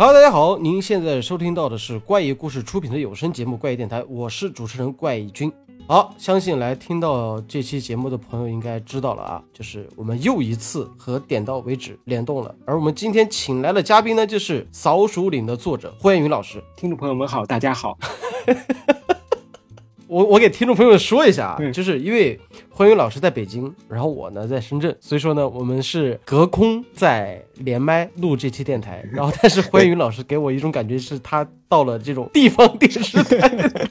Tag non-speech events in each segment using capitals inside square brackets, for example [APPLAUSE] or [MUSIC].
Hello，大家好，您现在收听到的是怪异故事出品的有声节目《怪异电台》，我是主持人怪异君。好，相信来听到这期节目的朋友应该知道了啊，就是我们又一次和点到为止联动了。而我们今天请来的嘉宾呢，就是《扫鼠岭》的作者霍彦云老师。听众朋友们好，大家好。[LAUGHS] 我我给听众朋友们说一下啊，嗯就是因为欢云老师在北京，然后我呢在深圳，所以说呢我们是隔空在连麦录这期电台。[LAUGHS] 然后但是欢云老师给我一种感觉是他到了这种地方电视台。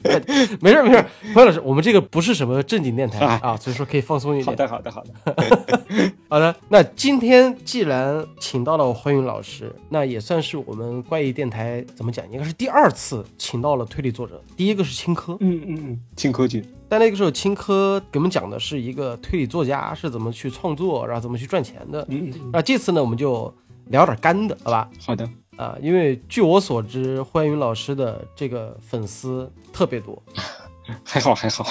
[LAUGHS] 没事没事，欢云老师，我们这个不是什么正经电台啊啊，所以说可以放松一点。好的，好的，好的。[LAUGHS] 好的，那今天既然请到了欢云老师，那也算是我们怪异电台怎么讲，应该是第二次请到了推理作者，第一个是青稞。嗯嗯嗯，青稞君。但那个时候，青稞给我们讲的是一个推理作家是怎么去创作，然后怎么去赚钱的。那这次呢，我们就聊点干的，好吧？好的。啊，因为据我所知，欢云老师的这个粉丝特别多。[LAUGHS] 还好还好。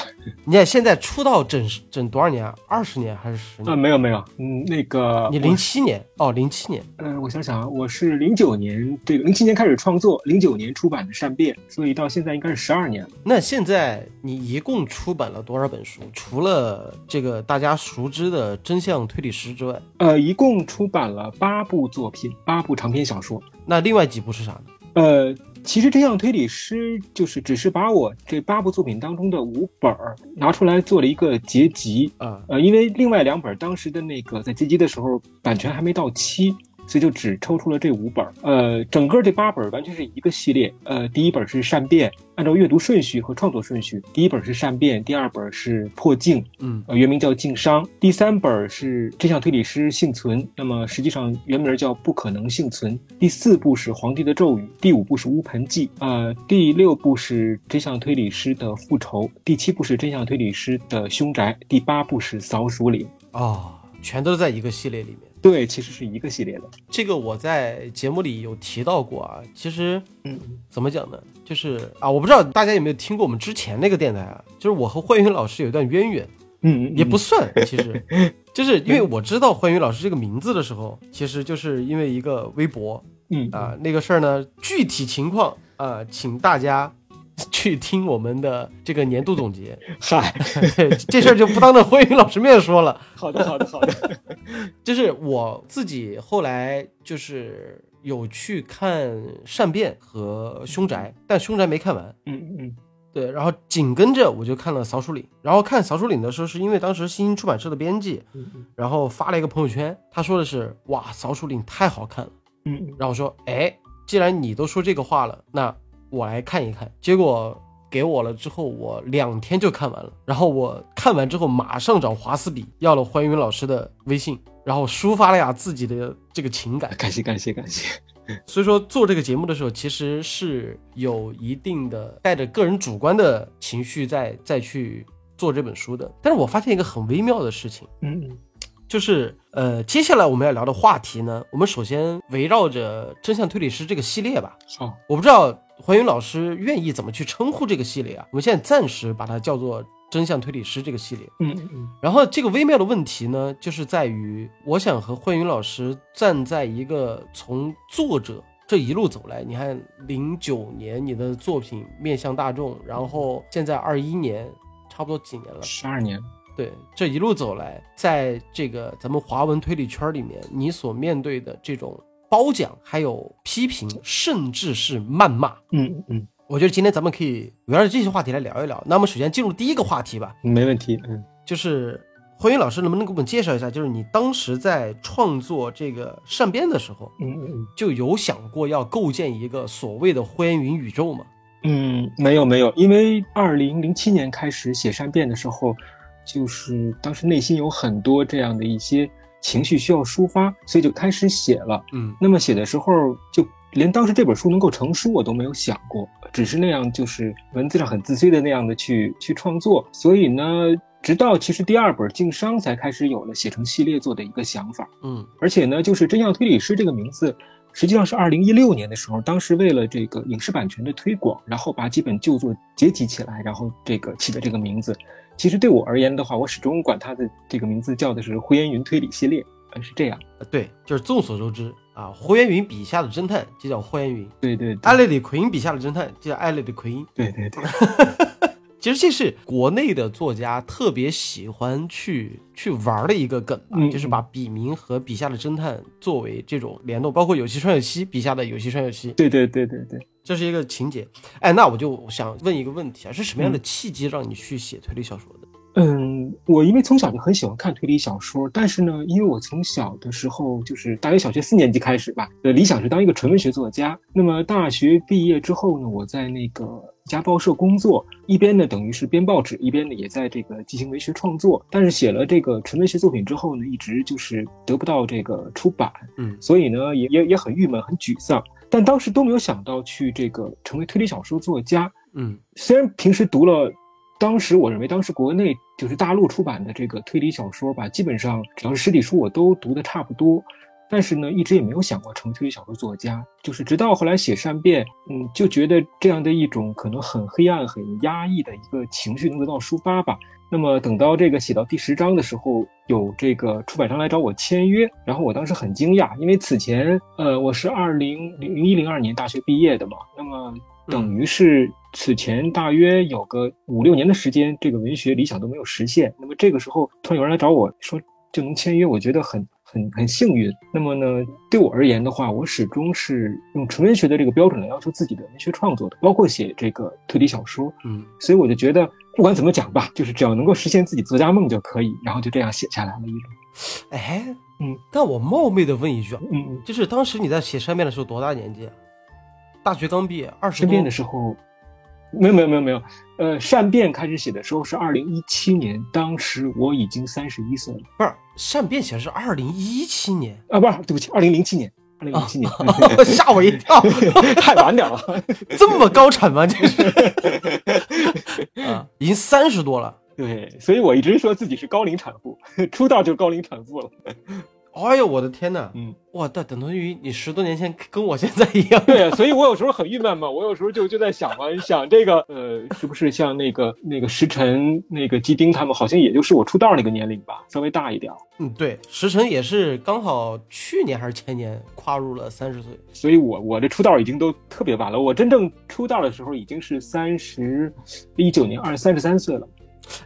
你看现在出道整整多少年啊？二十年还是十啊，呃？没有没有，嗯，那个你零七年哦，零七年。呃，我想想啊，我是零九年这个零七年开始创作，零九年出版的《善变》，所以到现在应该是十二年了。那现在你一共出版了多少本书？除了这个大家熟知的《真相推理师》之外，呃，一共出版了八部作品，八部长篇小说。那另外几部是啥呢？呃，其实这样推理师就是只是把我这八部作品当中的五本儿拿出来做了一个结集，啊，呃，因为另外两本当时的那个在结集的时候版权还没到期，所以就只抽出了这五本儿。呃，整个这八本儿完全是一个系列。呃，第一本是善变，按照阅读顺序和创作顺序，第一本是善变，第二本是破镜，嗯呃，原名叫镜商，第三本是真相推理师幸存，那么实际上原名叫不可能幸存。第四部是皇帝的咒语，第五部是乌盆记，呃，第六部是真相推理师的复仇，第七部是真相推理师的凶宅，第八部是扫鼠岭。哦，全都在一个系列里面。对，其实是一个系列的。这个我在节目里有提到过啊。其实嗯，怎么讲呢？就是啊，我不知道大家有没有听过我们之前那个电台啊，就是我和幻云老师有一段渊源，嗯，也不算，[LAUGHS] 其实就是因为我知道幻云老师这个名字的时候，其实就是因为一个微博嗯啊，那个事儿呢，具体情况啊，请大家 [LAUGHS] 去听我们的这个年度总结。嗨，[LAUGHS] 这事儿就不当着辉云老师面说了。好的，好的，好的。[LAUGHS] 就是我自己后来就是有去看《善变》和《凶宅》，但《凶宅》没看完。嗯嗯对，然后紧跟着我就看了《扫鼠岭》，然后看《扫鼠岭》的时候，是因为当时新兴出版社的编辑，然后发了一个朋友圈，他说的是哇，《扫鼠岭》太好看了。嗯然后我说，哎，既然你都说这个话了，那我来看一看。结果给我了之后，我两天就看完了。然后我看完之后，马上找华斯比要了欢云老师的微信，然后抒发了呀自己的这个情感。感谢，感谢，感谢。所以说做这个节目的时候，其实是有一定的带着个人主观的情绪在再去做这本书的。但是我发现一个很微妙的事情。嗯嗯就是呃，接下来我们要聊的话题呢，我们首先围绕着真相推理师这个系列吧。好，我不知道黄云老师愿意怎么去称呼这个系列啊？我们现在暂时把它叫做真相推理师这个系列。嗯嗯然后这个微妙的问题呢，就是在于我想和慧云老师站在一个从作者这一路走来，你看零九年你的作品面向大众，然后现在二一年，差不多几年了？十二年。对，这一路走来，在这个咱们华文推理圈里面，你所面对的这种褒奖、还有批评，甚至是谩骂，嗯嗯，我觉得今天咱们可以围绕着这些话题来聊一聊。那么，首先进入第一个话题吧，没问题。嗯。就是欢云老师能不能给我们介绍一下，就是你当时在创作这个善变的时候，嗯嗯就有想过要构建一个所谓的欢云宇宙吗？嗯，没有没有，因为二零零七年开始写善变的时候，就是当时内心有很多这样的一些情绪需要抒发，所以就开始写了。嗯那么写的时候，就连当时这本书能够成书我都没有想过，只是那样就是文字上很自私的那样的去去创作。所以呢，直到其实第二本《经商》才开始有了写成系列作的一个想法。嗯而且呢，就是真相推理师这个名字，实际上是二零一六年的时候，当时为了这个影视版权的推广，然后把几本旧作结集起来，然后这个起的这个名字。其实对我而言的话，我始终管它的这个名字叫的是胡延云推理系列，呃，是这样。呃对，就是众所周知啊，霍元云笔下的侦探就叫霍元云，对对对艾略里奎因笔下的侦探就叫艾略里奎因。对对对，[LAUGHS] 其实这是国内的作家特别喜欢去去玩的一个梗吧，嗯就是把笔名和笔下的侦探作为这种联动，包括有栖川有希笔下的有栖川有希，对对对对对。这是一个情节。哎，那我就想问一个问题啊，是什么样的契机让你去写推理小说的？嗯，我因为从小就很喜欢看推理小说，但是呢，因为我从小的时候就是大约小学四年级开始吧，的，理想是当一个纯文学作家。那么大学毕业之后呢，我在那个一家报社工作，一边呢等于是编报纸，一边呢也在这个进行文学创作。但是写了这个纯文学作品之后呢，一直就是得不到这个出版，嗯所以呢也也也很郁闷，很沮丧。但当时都没有想到去这个成为推理小说作家，嗯虽然平时读了，当时我认为当时国内就是大陆出版的这个推理小说吧，基本上只要是实体书我都读的差不多，但是呢，一直也没有想过成为推理小说作家。就是直到后来写善变，嗯，就觉得这样的一种可能很黑暗、很压抑的一个情绪能得到抒发吧。那么等到这个写到第十章的时候，有这个出版商来找我签约，然后我当时很惊讶，因为此前呃我是二零零一零二年大学毕业的嘛，那么等于是此前大约有个五六年的时间，这个文学理想都没有实现。那么这个时候突然有人来找我说就能签约，我觉得很很很幸运。那么呢，对我而言的话，我始终是用纯文学的这个标准来要求自己的文学创作的，包括写这个推理小说。嗯所以我就觉得不管怎么讲吧，就是只要能够实现自己作家梦就可以，然后就这样写下来了一种。哎，嗯，但我冒昧的问一句啊，嗯嗯，就是当时你在写山变的时候多大年纪啊？大学刚毕业，二十多身边的时候，没有没有没有没有，呃，善变开始写的时候是二零一七年，当时我已经三十一岁了不是善变写的是二零一七年，啊，不是，对不起，二零零七年，二零零七年，[LAUGHS] 吓我一跳，[LAUGHS] 太晚点了。[LAUGHS] 这么高产吗？这是啊，已经三十多了。对，所以我一直说自己是高龄产妇，出道就高龄产妇了。哎呦，我的天呐！嗯，哇，那等同于你十多年前跟我现在一样。对啊，所以我有时候很郁闷嘛，我有时候就就在想嘛，[LAUGHS] 想这个呃，是不是像那个那个石晨、那个基丁他们，好像也就是我出道那个年龄吧，稍微大一点。嗯，对，石晨也是刚好去年还是前年跨入了三十岁。所以我我这出道已经都特别晚了，我真正出道的时候已经是三十一九年二三十三岁了。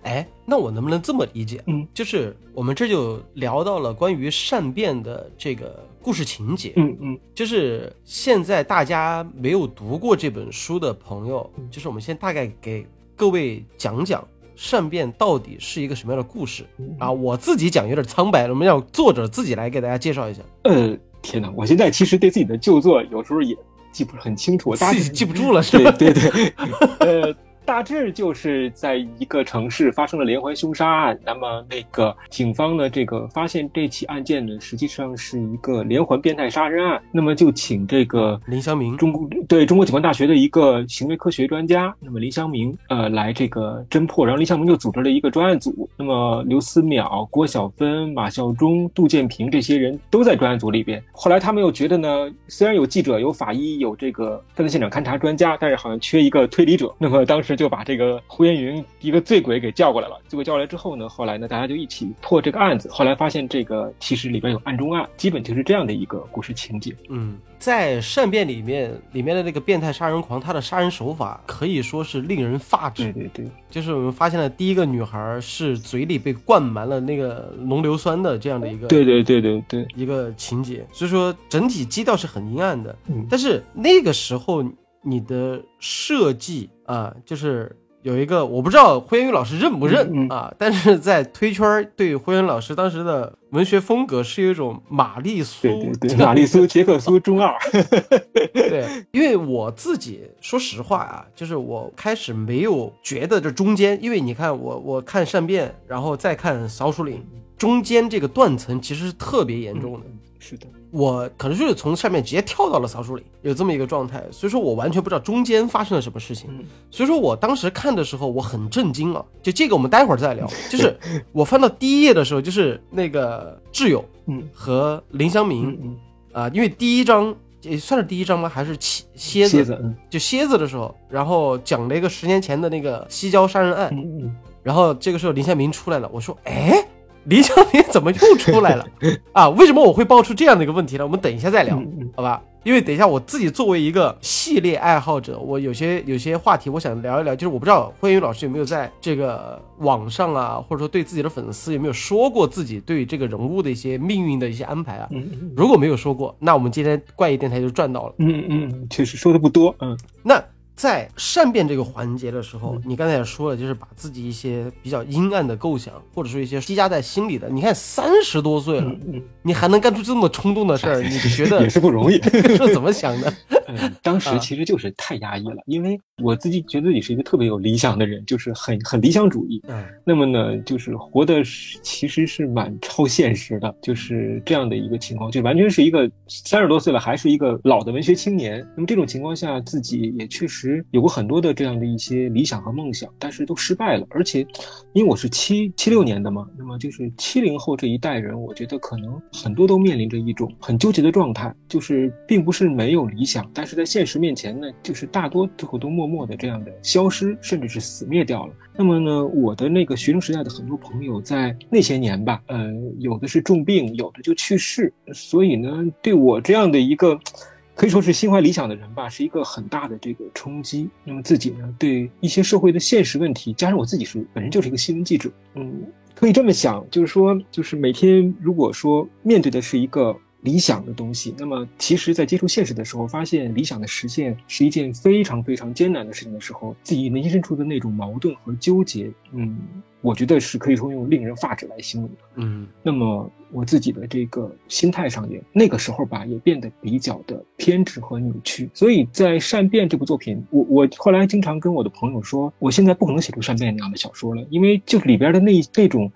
哎，那我能不能这么理解？嗯，就是我们这就聊到了关于善变的这个故事情节。嗯嗯就是现在大家没有读过这本书的朋友，嗯就是我们先大概给各位讲讲善变到底是一个什么样的故事嗯啊。我自己讲有点苍白了，我们让作者自己来给大家介绍一下，呃，天哪，我现在其实对自己的旧作有时候也记不是很清楚，我大致自己记不住了是吧？对对对，[LAUGHS] 呃，大致就是在一个城市发生了连环凶杀案，那么那个警方呢，这个发现这起案件呢，实际上是一个连环变态杀人案，那么就请这个林祥明中国对中国警官大学的一个行为科学专家，那么林祥明呃来这个侦破，然后林祥明就组织了一个专案组，那么刘思淼、郭晓芬、马孝忠、杜建平这些人都在专案组里边。后来他们又觉得呢，虽然有记者、有法医、有这个犯罪现场勘查专家，但是好像缺一个推理者，那么当时就把这个胡彦云一个醉鬼给叫过来了。醉鬼叫过来之后呢，后来呢大家就一起破这个案子，后来发现这个其实里边有案中案，基本就是这样的一个故事情节。嗯，在善变里面，里面的那个变态杀人狂，他的杀人手法可以说是令人发指。对对对。就是我们发现了第一个女孩是嘴里被灌满了那个浓硫酸的这样的一个对对对对对，一个情节，所以说整体基调是很阴暗的。嗯但是那个时候你的设计啊，就是有一个我不知道辉元宇老师认不认、啊，但是在推圈儿对辉元老师当时的文学风格是有一种玛丽苏对对对，玛丽苏、杰克苏中二，[LAUGHS] 对，因为我自己说实话啊，就是我开始没有觉得这中间，因为你看我我看善变，然后再看扫鼠岭，中间这个断层其实是特别严重的。是的，我可能就是从上面直接跳到了扫鼠岭，有这么一个状态，所以说我完全不知道中间发生了什么事情。嗯所以说我当时看的时候我很震惊啊，就这个我们待会儿再聊。[LAUGHS] 就是我翻到第一页的时候，就是那个挚友嗯和林祥明啊、因为第一章也算是第一章吗？还是蝎蝎子？蝎子，嗯就蝎子的时候，然后讲了一个十年前的那个西郊杀人案，然后这个时候林祥明出来了，我说，哎，理想点怎么又出来了 [LAUGHS] 啊？为什么我会爆出这样的一个问题呢？我们等一下再聊，好吧？因为等一下我自己作为一个系列爱好者，我有些有些话题我想聊一聊，就是我不知道慧云老师有没有在这个网上啊，或者说对自己的粉丝有没有说过自己对这个人物的一些命运的一些安排啊？如果没有说过，那我们今天怪异电台就赚到了。嗯嗯，确实说的不多，嗯那在善变这个环节的时候嗯，你刚才也说了，就是把自己一些比较阴暗的构想，或者说一些积压在心里的，你看三十多岁了，你还能干出这么冲动的事儿，[LAUGHS] 你觉得也是不容易。[LAUGHS] 是怎么想的？[LAUGHS] 嗯，当时啊其实就是太压抑了，因为我自己觉得自己是一个特别有理想的人，就是很很理想主义。嗯那么呢，就是活的是其实是蛮超现实的，就是这样的一个情况，就完全是一个三十多岁了还是一个老的文学青年。那么这种情况下，自己也确实有过很多的这样的一些理想和梦想，但是都失败了。而且，因为我是七七六年的嘛，那么就是七零后这一代人，我觉得可能很多都面临着一种很纠结的状态，就是并不是没有理想，但是在现实面前呢，就是大多最后都默默的这样的消失，甚至是死灭掉了。那么呢，我的那个学生时代的很多朋友在那些年吧，呃，有的是重病，有的就去世，所以呢，对我这样的一个可以说是心怀理想的人吧，是一个很大的这个冲击。那么自己呢，对一些社会的现实问题，加上我自己是本身就是一个新闻记者，嗯，可以这么想，就是说，就是每天如果说面对的是一个理想的东西，那么其实，在接触现实的时候，发现理想的实现是一件非常非常艰难的事情的时候，自己内心深处的那种矛盾和纠结，嗯，我觉得是可以说用令人发指来形容的。嗯那么我自己的这个心态上也那个时候吧，也变得比较的偏执和扭曲。所以在《善变》这部作品，我我后来经常跟我的朋友说，我现在不可能写出《善变》那样的小说了，因为就里边的那那种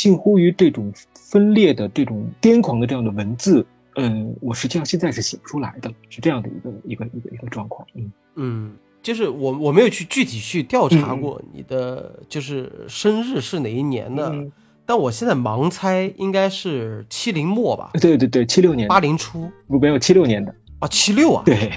近乎于这种分裂的这种癫狂的这样的文字。嗯，我实际上现在是写不出来的，是这样的一个一个一个一个状况。嗯。嗯，就是我我没有去具体去调查嗯。过你的就是生日是哪一年的，嗯，但我现在盲猜应该是七零末吧，对对对，七六年的，八零初。不没有七六年的，啊，七六啊，对，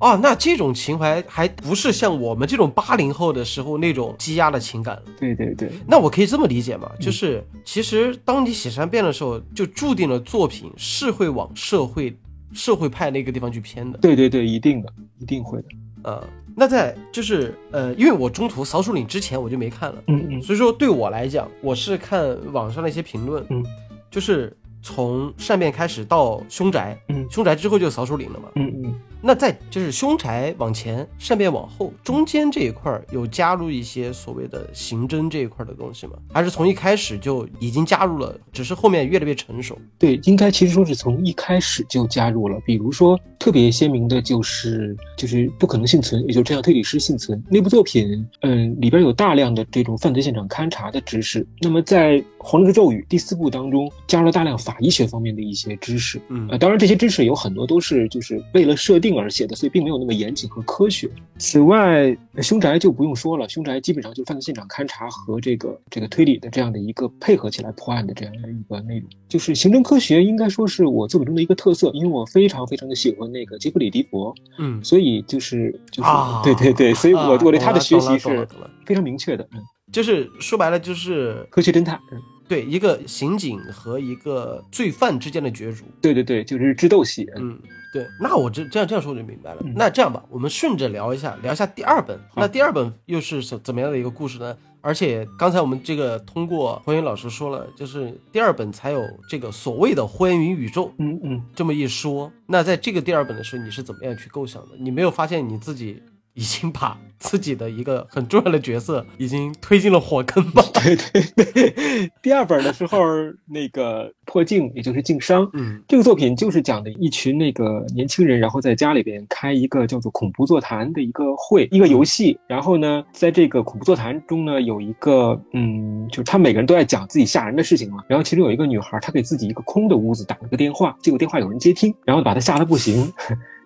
啊，那这种情怀还不是像我们这种八零后的时候那种积压的情感了。对对对，那我可以这么理解吗？就是其实当你写善变的时候，就注定了作品是会往社会社会派那个地方去偏的。对对对，一定的，一定会的。呃，那在就是呃，因为我中途扫鼠岭之前我就没看了，嗯嗯所以说对我来讲，我是看网上的一些评论，嗯，就是从善变开始到凶宅，嗯凶宅之后就扫鼠岭了嘛。嗯嗯。那在就是凶宅往前，善变往后，中间这一块儿有加入一些所谓的刑侦这一块儿的东西吗？还是从一开始就已经加入了，只是后面越来越成熟？对，应该其实说是从一开始就加入了。比如说，特别鲜明的就是就是不可能幸存，也就是这样推理师幸存那部作品，嗯，里边有大量的这种犯罪现场勘查的知识。那么在《黄之咒语》第四部当中，加入了大量法医学方面的一些知识。嗯呃，当然这些知识有很多都是就是为了设定而写的，所以并没有那么严谨和科学。此外，凶宅就不用说了，凶宅基本上就是犯罪现场勘查和这个这个推理的这样的一个配合起来破案的这样的一个内容。就是刑侦科学应该说是我作品中的一个特色，因为我非常非常的喜欢那个杰弗里·迪佛，嗯所以就是就是、啊，对对对，所以我、啊我对他的学习是非常明确的，嗯，就是说白了就是科学侦探，嗯，对一个刑警和一个罪犯之间的角逐。对对对，就是智斗戏，嗯嗯，对，那我这这样这样说我就明白了。嗯那这样吧，我们顺着聊一下，聊一下第二本。那第二本又是怎怎么样的一个故事呢？而且刚才我们这个通过欢迎老师说了，就是第二本才有这个所谓的欢云宇宙嗯嗯。这么一说。那在这个第二本的时候，你是怎么样去构想的？你没有发现你自己已经把自己的一个很重要的角色已经推进了火坑吧？[LAUGHS] 对对对，第二本的时候，那个破镜，[LAUGHS] 也就是镜商，嗯这个作品就是讲的一群那个年轻人，然后在家里边开一个叫做恐怖座谈的一个会，一个游戏。然后呢，在这个恐怖座谈中呢，有一个嗯，就是他每个人都在讲自己吓人的事情嘛。然后其中有一个女孩，她给自己一个空的屋子打了个电话，结果电话有人接听，然后把她吓得不行。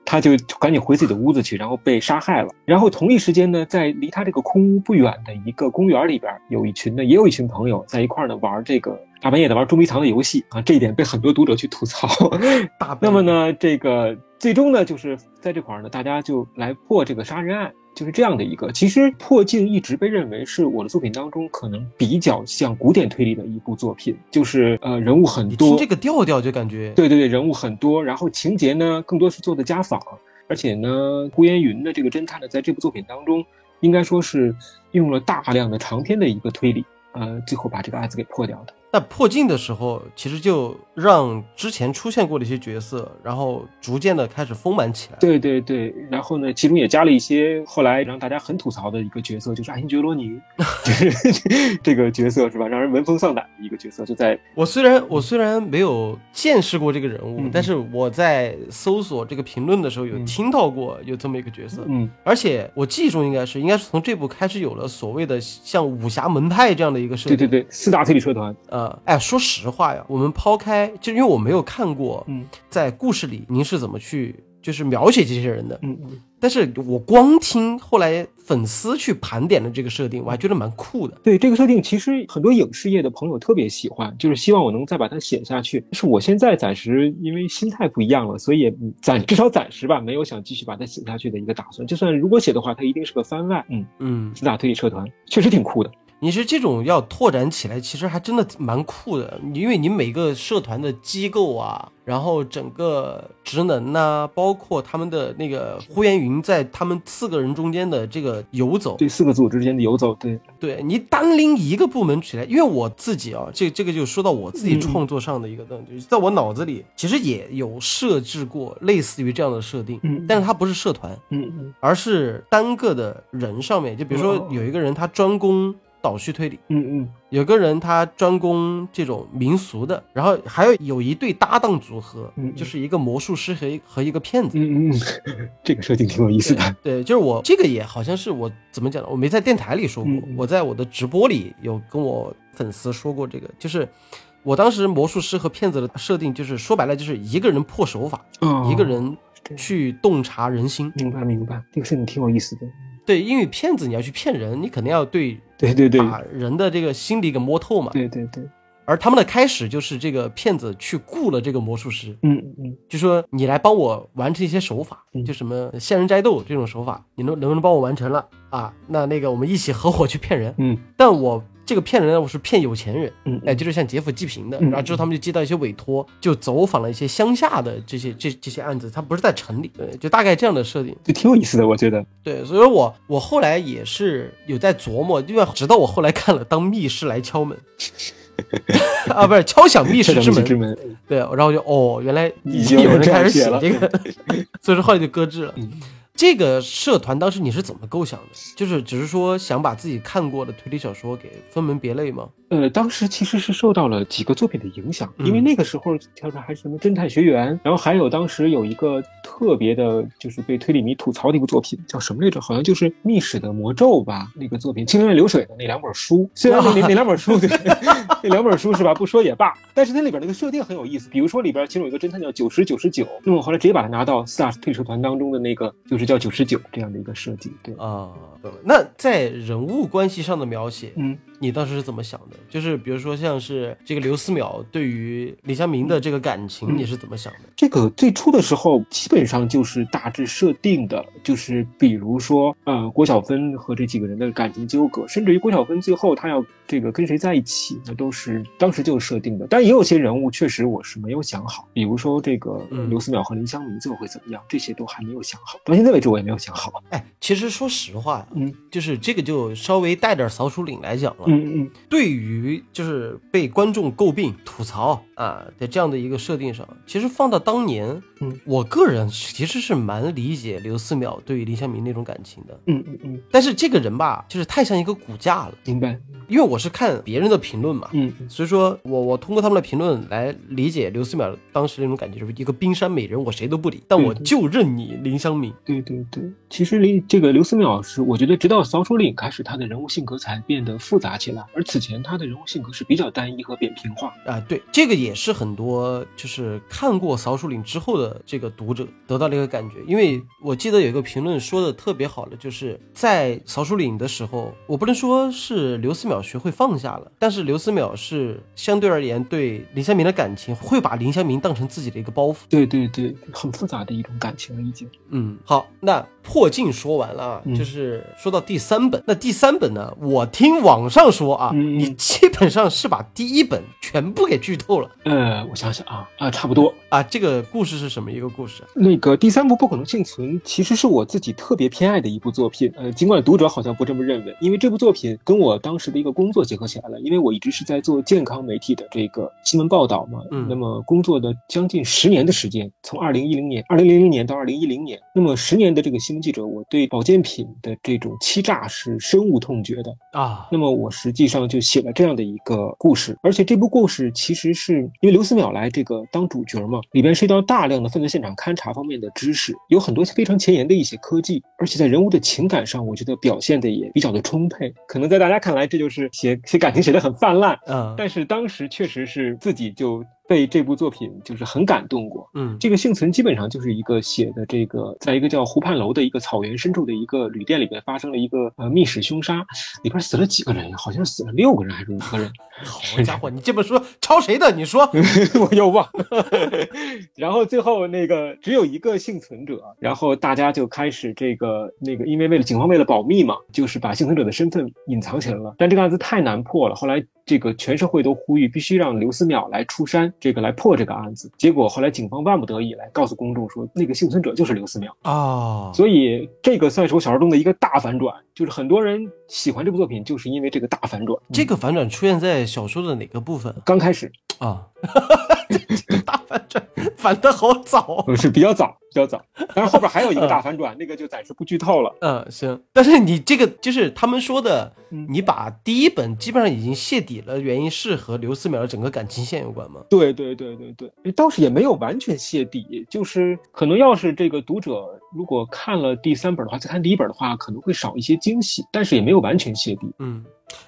他就赶紧回自己的屋子去，然后被杀害了。然后同一时间呢，在离他这个空屋不远的一个公园里边，有一群呢，也有一群朋友在一块儿呢玩这个大半夜的玩捉迷藏的游戏啊，这一点被很多读者去吐槽。[LAUGHS] 大那么？呢，这个最终呢，就是在这块儿呢，大家就来破这个杀人案，就是这样的一个。其实《破镜》一直被认为是我的作品当中可能比较像古典推理的一部作品，就是呃人物很多，这个调调就感觉对对对，人物很多，然后情节呢更多是做的家访，而且呢，顾烟云的这个侦探呢，在这部作品当中，应该说是用了大量的长篇的一个推理，呃，最后把这个案子给破掉的。那破镜的时候，其实就让之前出现过的一些角色，然后逐渐的开始丰满起来。对对对，然后呢，其中也加了一些后来让大家很吐槽的一个角色，就是爱新觉罗尼，[LAUGHS] 就是这个角色是吧？让人闻风丧胆的一个角色，就在我虽然我虽然没有见识过这个人物，但是我在搜索这个评论的时候有听到过有这么一个角色。嗯，而且我记忆中应该是应该是从这部开始有了所谓的像武侠门派这样的一个设定。对对对，四大推理社团。呃。哎，说实话呀，我们抛开，就因为我没有看过，嗯，在故事里您是怎么去就是描写这些人的，嗯嗯，但是我光听后来粉丝去盘点的这个设定，我还觉得蛮酷的。对这个设定，其实很多影视业的朋友特别喜欢，就是希望我能再把它写下去。但是我现在暂时因为心态不一样了，所以也暂至少暂时吧，没有想继续把它写下去的一个打算。就算如果写的话，它一定是个番外。嗯嗯，四大推理社团确实挺酷的。你是这种要拓展起来，其实还真的蛮酷的。因为你每个社团的机构啊，然后整个职能呐，包括他们的那个呼延云在他们四个人中间的这个游走，对四个组之间的游走，对。对，你单拎一个部门起来，因为我自己啊，这这个就说到我自己创作上的一个东西，在我脑子里其实也有设置过类似于这样的设定，嗯，但是它不是社团，嗯嗯，而是单个的人上面，就比如说有一个人他专攻。倒叙推理，嗯嗯，有个人他专攻这种民俗的，然后还有有一对搭档组合，嗯，就是一个魔术师和和一个骗子，嗯嗯，[LAUGHS] 这个设定挺有意思的。对，就是我这个也好像是我怎么讲呢？我没在电台里说过，我在我的直播里有跟我粉丝说过这个，就是我当时魔术师和骗子的设定，就是说白了就是一个人破手法，一个人去洞察人心。明白明白，这个设定挺有意思的。对，因为骗子你要去骗人，你肯定要对对对对把人的这个心理给摸透嘛。对对对。而他们的开始就是这个骗子去雇了这个魔术师，嗯嗯，就说你来帮我完成一些手法，就什么仙人摘豆这种手法，你能能不能帮我完成了啊？那那个我们一起合伙去骗人。嗯，但我这个骗人呢，我是骗有钱人，嗯，哎，就是像劫富济贫的。然后之后他们就接到一些委托，就走访了一些乡下的这些这这些案子，他不是在城里，对，就大概这样的设定，就挺有意思的，我觉得。对，所以我我后来也是有在琢磨，因为直到我后来看了《当密室来敲门》。[LAUGHS] 啊，不是敲响密室之门，对，然后就哦，原来已经有人开始写这个，所以说后来就搁置了。这个社团当时你是怎么构想的？就是只是说想把自己看过的推理小说给分门别类吗？呃，当时其实是受到了几个作品的影响，因为那个时候跳出还是什么侦探学园，然后还有当时有一个特别的，就是被推理迷吐槽的一个作品，叫什么来着？好像就是《密室的魔咒》吧？那个作品《清源流水》的那两本书，虽然那那两本书对，[LAUGHS] 那两本书是吧？不说也罢，但是它里边那个设定很有意思。比如说里边其中有一个侦探叫九十九十九，那么我后来直接把它拿到四大推理社团当中的那个，就是叫九十九这样的一个设计。对啊，那在人物关系上的描写，嗯。你当时是怎么想的？就是比如说，像是这个刘思邈对于李香明的这个感情，你是怎么想的？这个最初的时候，基本上就是大致设定的，就是比如说，呃，郭晓芬和这几个人的感情纠葛，甚至于郭晓芬最后她要这个跟谁在一起，那都是当时就设定的。但也有些人物确实我是没有想好，比如说这个刘思邈和林香明最后会怎么样，这些都还没有想好。到现在为止，我也没有想好。哎，其实说实话，嗯，就是这个就稍微带点扫帚岭来讲了。嗯嗯嗯，对于就是被观众诟病、吐槽啊的这样的一个设定上，其实放到当年，嗯，我个人其实是蛮理解刘思邈对于林湘明那种感情的。嗯嗯嗯，但是这个人吧，就是太像一个骨架了。明白。因为我是看别人的评论嘛，嗯，所以说我我通过他们的评论来理解刘思邈当时那种感觉，就是一个冰山美人，我谁都不理，但我就认你林湘明。对对对，其实林这个刘思邈是，我觉得直到扫帚岭开始，他的人物性格才变得复杂起来，而此前他的人物性格是比较单一和扁平化啊。对，这个也是很多就是看过扫帚岭之后的这个读者得到了一个感觉，因为我记得有一个评论说的特别好的，就是在扫帚岭的时候，我不能说是刘思邈淼学会放下了，但是刘思淼是相对而言对林湘明的感情会把林湘明当成自己的一个包袱。对对对，很复杂的一种感情了，已经。嗯，好，那破镜说完了啊，嗯就是说到第三本。那第三本呢，我听网上说啊，嗯你基本上是把第一本全部给剧透了呃，我想想啊啊，差不多。啊。这个故事是什么一个故事啊？那个第三部《不可能幸存》其实是我自己特别偏爱的一部作品，呃，尽管读者好像不这么认为，因为这部作品跟我当时的一个工作结合起来了，因为我一直是在做健康媒体的这个新闻报道嘛，嗯那么工作的将近十年的时间，从二零一零年、二零零零年到二零一零年，那么十年的这个新闻记者，我对保健品的这种欺诈是深恶痛绝的。啊，那么我实际上就写了这样的一个故事，而且这部故事其实是因为刘思淼来这个当主角嘛，里边涉及到大量的犯罪现场勘查方面的知识，有很多非常前沿的一些科技，而且在人物的情感上，我觉得表现的也比较的充沛。可能在大家看来，这就是写写感情写的很泛滥，嗯但是当时确实是自己就被这部作品就是很感动过。嗯这个幸存基本上就是一个写的这个，在一个叫湖畔楼的一个草原深处的一个旅店里边发生了一个呃密室凶杀，里边死了几个人呀？好像死了六个人还是五个人？[LAUGHS] 好家伙，你这本书抄谁的？你说 [LAUGHS] 我又忘了。[LAUGHS] 然后最后那个只有一个幸存者，然后大家就开始这个那个，因为为了警方为了保密嘛，就是把幸存者的身份隐藏起来了。但这个案子太难破了，后来这个全社会都呼吁必须让刘思淼来出山，这个来破这个案子。结果后来警方万不得已来告诉公众说，那个幸存者就是刘思淼。啊，所以这个算是我小说中的一个大反转，就是很多人喜欢这部作品，就是因为这个大反转。这个反转出现在小说的哪个部分刚开始啊？[LAUGHS] 这个大反转反的好早。呃是比较早，比较早，[LAUGHS] 但是后边还有一个大反转，那个就暂时不剧透了。嗯，行。但是你这个就是他们说的，嗯你把第一本基本上已经泄底了，原因是和刘思淼的整个感情线有关吗？对对对对对，诶倒是也没有完全泄底，就是可能要是这个读者如果看了第三本的话，再看第一本的话，可能会少一些惊喜，但是也没有完全泄底。嗯，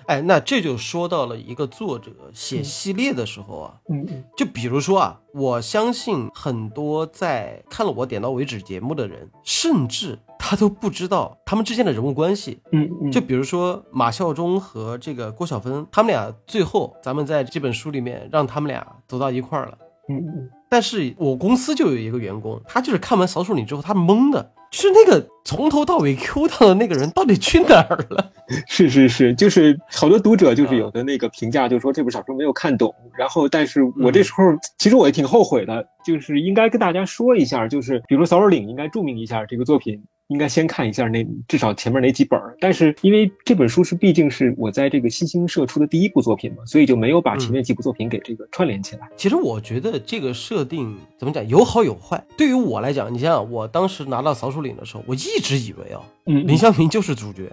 哎，那这就说到了一个作者写系列的时候啊，嗯嗯就比如说啊，我相信很多在看了我点到为止节目的人，甚至他都不知道他们之间的人物关系。嗯嗯，就比如说马孝忠和这个郭晓芬，他们俩最后咱们在这本书里面让他们俩走到一块儿了。嗯嗯但是我公司就有一个员工，他就是看完《扫帚岭》之后，他懵的，就是那个从头到尾 Q 到的那个人到底去哪儿了？[LAUGHS] 是是是，就是好多读者就是有的那个评价，就说这部小说没有看懂。然后，但是我这时候其实我也挺后悔的，就是应该跟大家说一下，就是比如说《扫帚岭》应该注明一下这个作品。应该先看一下那至少前面那几本儿，但是因为这本书是毕竟是我在这个新兴社出的第一部作品嘛，所以就没有把前面几部作品给这个串联起来。其实我觉得这个设定怎么讲有好有坏。对于我来讲，你想想，我当时拿到《扫帚岭》的时候，我一直以为啊，嗯林湘平就是主角，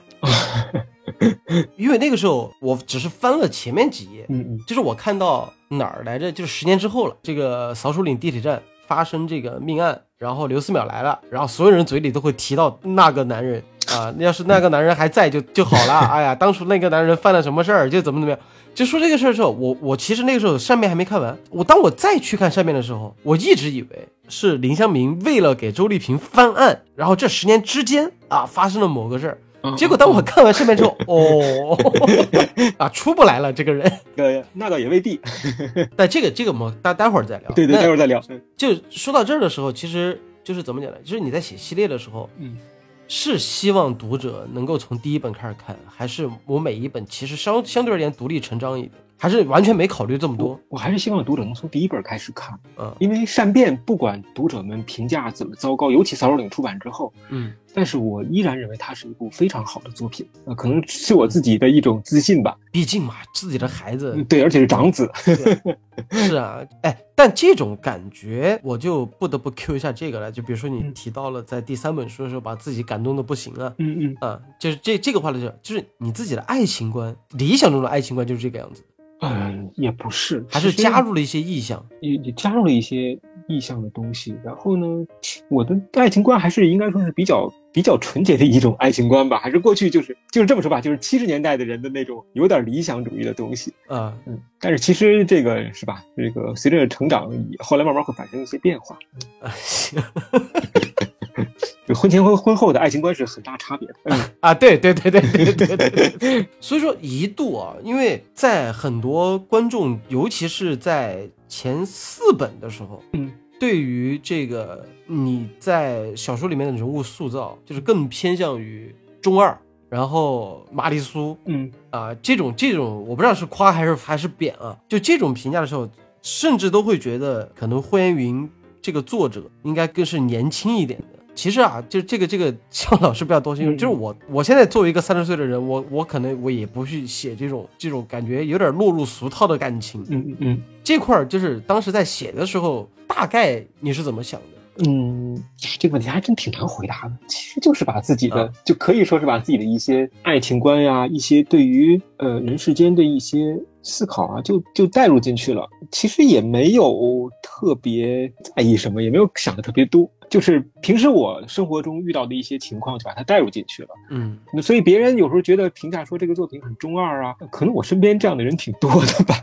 [LAUGHS] 因为那个时候我只是翻了前面几页，嗯嗯就是我看到哪儿来着，就是十年之后了，这个扫帚岭地铁站发生这个命案，然后刘思淼来了，然后所有人嘴里都会提到那个男人啊，要是那个男人还在就就好了。[LAUGHS] 哎呀，当初那个男人犯了什么事儿，就怎么怎么样。就说这个事儿的时候，我我其实那个时候上面还没看完，我当我再去看上面的时候，我一直以为是林湘明为了给周丽萍翻案，然后这十年之间啊发生了某个事儿。嗯，结果当我看完视频之后，哦，[LAUGHS] 啊出不来了这个人。呃，那倒也未必。[LAUGHS] 但这个这个我们待待会儿再聊。对对，那待会儿再聊。嗯就说到这儿的时候，其实就是怎么讲呢？就是你在写系列的时候，嗯，是希望读者能够从第一本开始看，还是我每一本其实相相对而言独立成章一点，还是完全没考虑这么多我？我还是希望读者能从第一本开始看，嗯因为善变不管读者们评价怎么糟糕，尤其《扫帚岭》出版之后，嗯但是我依然认为它是一部非常好的作品。呃，可能是我自己的一种自信吧。毕竟嘛，自己的孩子嗯，对，而且是长子。对是啊，哎，但这种感觉我就不得不 Q 一下这个了。就比如说你嗯提到了在第三本书的时候把自己感动的不行啊，嗯嗯，啊，就是这这个话呢就是就是你自己的爱情观，理想中的爱情观就是这个样子，嗯，也不是，还是加入了一些意象。也也加入了一些意象的东西。然后呢，我的爱情观还是应该说是比较比较纯洁的一种爱情观吧，还是过去就是就是这么说吧，就是七十年代的人的那种有点理想主义的东西。啊，嗯，但是其实这个是吧，这个随着成长，后来慢慢会发生一些变化。啊行，婚前婚婚后的爱情观是很大差别的。嗯。啊，对对对对对对对。[LAUGHS] 所以说一度啊，因为在很多观众，尤其是在前四本的时候，嗯，对于这个，你在小说里面的人物塑造，就是更偏向于中二，然后玛丽苏，嗯，啊，这种这种我不知道是夸还是还是贬啊，就这种评价的时候，甚至都会觉得可能霍延云这个作者应该更是年轻一点。其实啊，就这个这个，希望老师不要多心，嗯就是我我现在作为一个三十岁的人，我我可能我也不去写这种这种感觉有点落入俗套的感情。嗯嗯嗯这块儿就是当时在写的时候，大概你是怎么想的？嗯，这个问题还真挺难回答的。其实就是把自己的，啊就可以说是把自己的一些爱情观呀，一些对于呃人世间的一些思考啊，就就带入进去了。其实也没有特别在意什么，也没有想的特别多，就是平时我生活中遇到的一些情况，就把它带入进去了。嗯，那所以别人有时候觉得评价说这个作品很中二啊，可能我身边这样的人挺多的吧。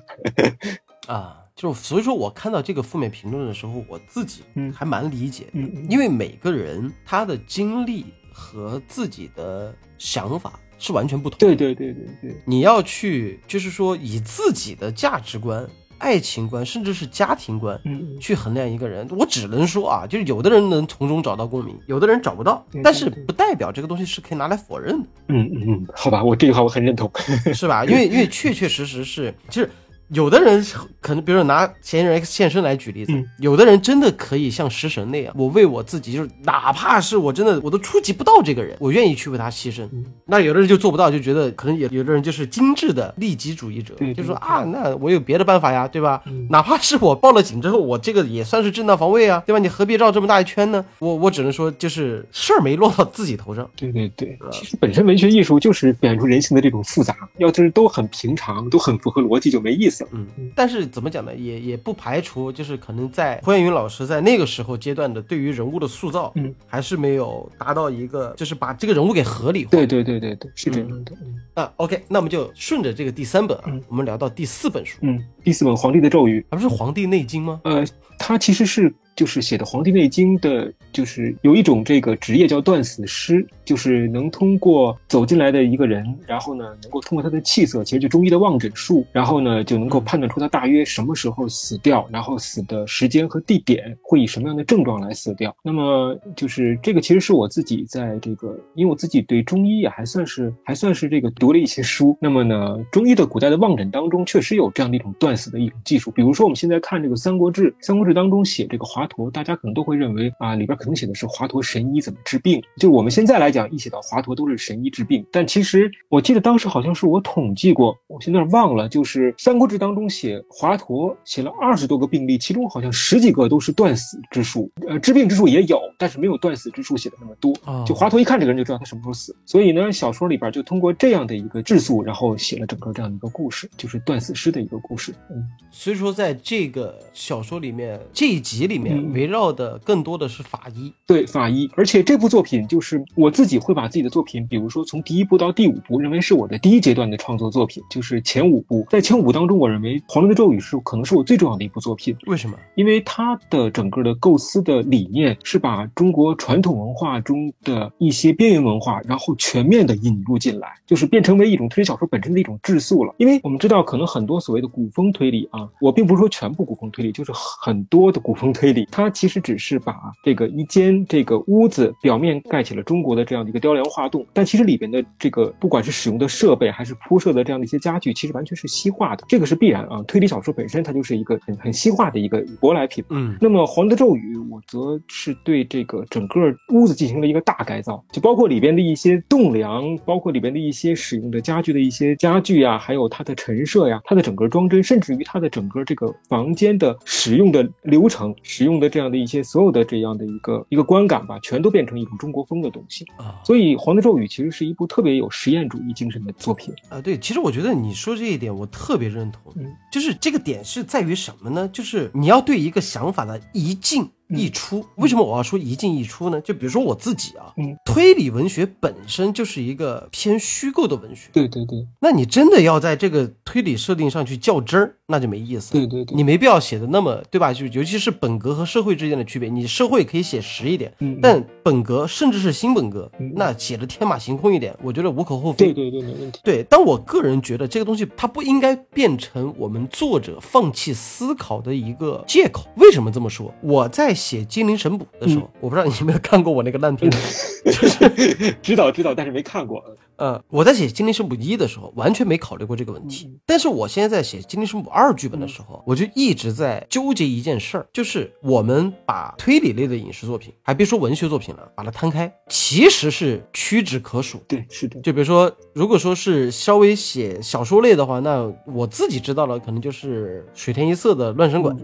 [LAUGHS] 啊，就是所以说我看到这个负面评论的时候，我自己嗯还蛮理解因为每个人他的经历和自己的想法是完全不同的。对对对对对，你要去，就是说以自己的价值观、爱情观，甚至是家庭观。嗯去衡量一个人，我只能说啊，就是有的人能从中找到共鸣，有的人找不到，但是不代表这个东西是可以拿来否认的。嗯嗯嗯，好吧，我这句话我很认同。[LAUGHS] 是吧？因为因为确确实实是，就是有的人可能，比如说拿嫌疑人 X 现身来举例子，嗯有的人真的可以像食神那样，我为我自己，就是哪怕是我真的我都触及不到这个人，我愿意去为他牺牲。嗯那有的人就做不到，就觉得可能有有的人就是精致的利己主义者，就说啊，那我有别的办法呀，对吧？嗯哪怕是我报了警之后，我这个也算是正当防卫啊，对吧？你何必绕这么大一圈呢？我我只能说，就是事儿没落到自己头上。对对对，其实本身文学艺术就是表现出人性的这种复杂，要是都很平常，都很符合逻辑就没意思了。嗯，但是怎么讲呢？也也不排除，就是可能在霍元云老师在那个时候阶段的对于人物的塑造，嗯，还是没有达到一个，就是把这个人物给合理化。对对对对对，是这样的。嗯那 OK，那我们就顺着这个第三本啊，嗯我们聊到第四本书，嗯，第四本《皇帝的咒语》，而不是《黄帝内经》吗？呃，它其实是就是写的《黄帝内经》的，就是有一种这个职业叫断死师，就是能通过走进来的一个人，然后呢，能够通过他的气色，其实就中医的望诊术，然后呢，就能够判断出他大约什么时候死掉，然后死的时间和地点会以什么样的症状来死掉。那么就是这个，其实是我自己在这个，因为我自己对中医也还算是还算是这个读了一些书。那么呢，中医的古代的望诊当中，确实有这样的一种断死的一种技术。比如说我们现在看这个《三国志》，《三国志》当中写这个华佗，大家可能都会认为啊，里边可能写的是华佗神医怎么治病。就我们现在来讲，一写到华佗都是神医治病，但其实我记得当时好像是我统计过，我现在忘了，就是《三国志》当中写华佗写了二十多个病例，其中好像十几个都是断死之术，呃，治病之术也有，但是没有断死之术写的那么多。哦就华佗一看这个人就知道他什么时候死，所以呢，小说里边就通过这样的一个质素，然后写了整个这样的一个故事，就是断死师的一个故事。嗯，所以说在这个小说里面，这一集里面嗯围绕的更多的是法医。对，法医。而且这部作品就是我自己会把自己的作品，比如说从第一部到第五部，认为是我的第一阶段的创作作品，就是前五部。在前五部当中，我认为《黄龙的咒语》是可能是我最重要的一部作品。为什么？因为它的整个的构思的理念是把中国传统文化中的一些边缘文化，然后全面的引入进来，就是变成为一种推理小说本身的一种质素了。因为我们知道，可能很多所谓的古风推理啊，我并不是说全部古风推理，就是很多的古风推理，它其实只是把这个一间这个屋子表面盖起了中国的这样的一个雕梁画栋，但其实里边的这个不管是使用的设备还是铺设的这样的一些家具，其实完全是西化的，这个是必然啊。推理小说本身它就是一个很很西化的一个舶来品。嗯那么《黄的咒语》，我则是对这个整个屋子进行了一个大改造，就包括里边的一些栋梁，包括里边的一些使用的家具的一些家具呀，还有它的陈设呀，它的整个装帧，甚至于它的整个这个房间的使用的流程、使用的这样的一些所有的这样的一个一个观感吧，全都变成一种中国风的东西。啊所以《黄的咒语》其实是一部特别有实验主义精神的作品。啊，对，其实我觉得你说这一点我特别认同，嗯就是这个点是在于什么呢？就是你要对一个想法的一进溢出。为什么我要说一进一出呢？就比如说我自己啊，嗯推理文学本身就是一个偏虚构的文学，对对对那你真的要在这个推理设定上去较真儿，那就没意思。对对对，你没必要写的那么，对吧？就尤其是本格和社会之间的区别，你社会可以写实一点，嗯，嗯但本格甚至是新本格嗯，那写的天马行空一点，我觉得无可厚非。对对对，没问题。对，但我个人觉得这个东西它不应该变成我们作者放弃思考的一个借口。为什么这么说？我在写《精灵神捕》的时候，嗯我不知道你有没有看过我那个烂片，就是 [LAUGHS] 知道知道，但是没看过。呃，我在写《精灵神捕一》的时候，完全没考虑过这个问题。嗯但是我现在在写《精灵神捕二》剧本的时候，我就一直在纠结一件事儿，就是我们把推理类的影视作品，还别说文学作品了，把它摊开，其实是屈指可数。对，是的。就比如说，如果说是稍微写小说类的话，那我自己知道了，可能就是水田一色的《乱神馆》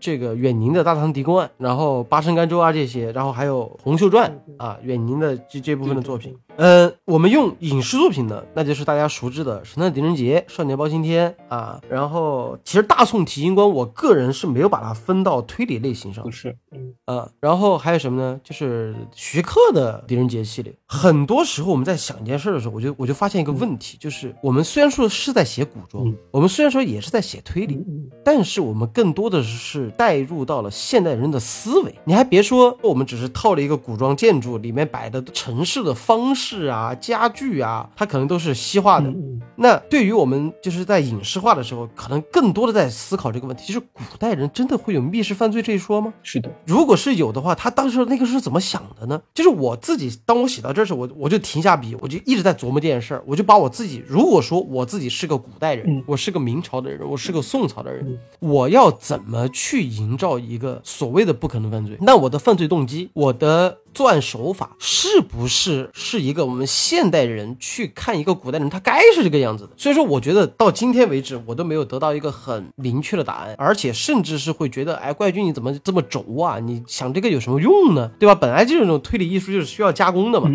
这个远宁的大唐狄公案，然后八神甘州啊这些，然后还有《洪秀传嗯》啊，远宁的这这部分的作品。呃，我们用影视作品呢，那就是大家熟知的《神探狄仁杰》《少年包青天》啊，然后其实《大宋提刑官》，我个人是没有把它分到推理类型上不是，嗯啊，然后还有什么呢？就是徐克的狄仁杰系列。很多时候我们在想一件事的时候，我就我就发现一个问题，就是我们虽然说是在写古装，嗯我们虽然说也是在写推理，嗯嗯但是我们更多的是带入到了现代人的思维。你还别说，我们只是套了一个古装建筑，里面摆的城市的方式啊、家具啊，它可能都是西化的。嗯那对于我们就是在影视化的时候，可能更多的在思考这个问题，就是古代人真的会有密室犯罪这一说吗？是的，如果是有的话，他当时那个是怎么想的呢？就是我自己，当我写到这时，我我就停下笔，我就一直在琢磨这件事儿，我就把我自己，如果说我自己是个古代人，嗯我是个明朝的人，我是个宋朝的人，嗯我要怎么去营造一个所谓的不可能犯罪？那我的犯罪动机，我的作案手法，是不是是一个我们现代人去看一个古代人，他该是这个样子的？所以说，我觉得到今天为止，我都没有得到一个很明确的答案，而且甚至是会觉得，哎，怪君你怎么这么轴啊？你想这个有什么用呢？对吧？本来这种推理艺术就是需要加工的嘛。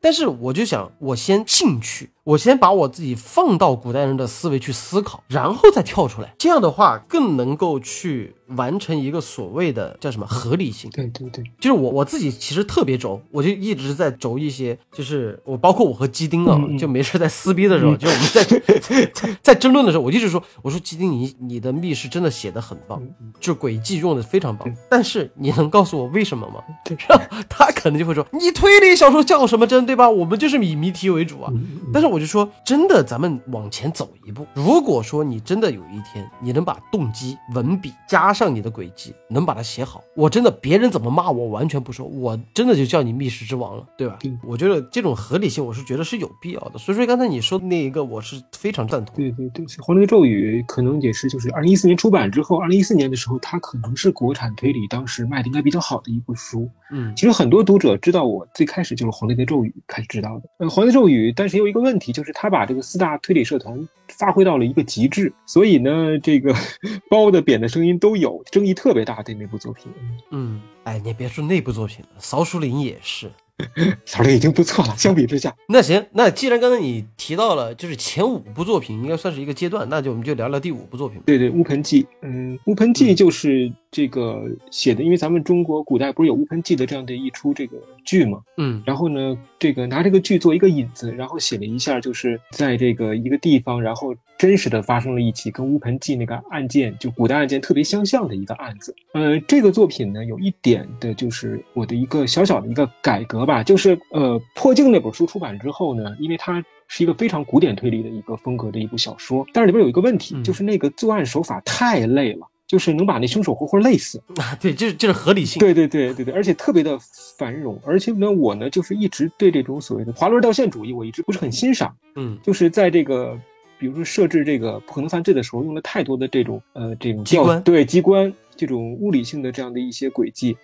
但是我就想，我先进去，我先把我自己放到古代人的思维去思考，然后再跳出来，这样的话更能够去完成一个所谓的叫什么合理性。对对对，就是我我自己其实特别轴，我就一直在轴一些，就是我包括我和基丁啊，就没事在撕逼的时候，[LAUGHS] 就我们在在在争论的时候，我一直说，我说基丁你你的密室真的写的很棒，嗯就轨迹用的非常棒，但是你能告诉我为什么吗？对然后他可能就会说，你推理小说叫什么真，对吧？我们就是以谜题为主啊。嗯但是我就说，真的，咱们往前走一步。如果说你真的有一天，你能把动机、文笔加上你的轨迹，能把它写好，我真的别人怎么骂我完全不说，我真的就叫你密室之王了，对吧？对我觉得这种合理性，我是觉得是有必要的。所以说刚才你说的那一个，我是非常赞同。对对对，《黄帝的咒语》可能也是就是二零一四年出版之后，二零一四年的时候，它可能是国产推理当时卖的应该比较好的一部书。嗯其实很多读者知道我最开始就是《黄帝的咒语》开始知道的。呃，《黄帝的咒语》，但是也有一个问题，就是他把这个四大推理社团发挥到了一个极致，所以呢，这个 [LAUGHS] 褒的贬的声音都有，争议特别大。对那部作品，嗯，哎，你别说那部作品了，曹淑玲也是。[LAUGHS] 小林已经不错了，相比之下，那行，那既然刚才你提到了，就是前五部作品应该算是一个阶段，那就我们就聊聊第五部作品。对对，乌盆记，嗯，乌盆记就是这个写的，因为咱们中国古代不是有乌盆记的这样的一出这个剧嘛，嗯然后呢，这个拿这个剧做一个引子，然后写了一下，就是在这个一个地方，然后真实的发生了一起跟乌盆记那个案件，就古代案件特别相像的一个案子。呃，这个作品呢，有一点的就是我的一个小小的一个改革吧，就是呃，破镜那本书出版之后呢，因为它。是一个非常古典推理的一个风格的一部小说，但是里边有一个问题，嗯就是那个作案手法太累了，就是能把那凶手活活累死。啊，[LAUGHS] 对，这是就是合理性。对对对对对，而且特别的繁荣，而且呢，我呢就是一直对这种所谓的滑轮道线主义，我一直不是很欣赏，嗯就是在这个。比如说设置这个不可能犯罪的时候，用了太多的这种呃这种机关。对机关这种物理性的这样的一些轨迹，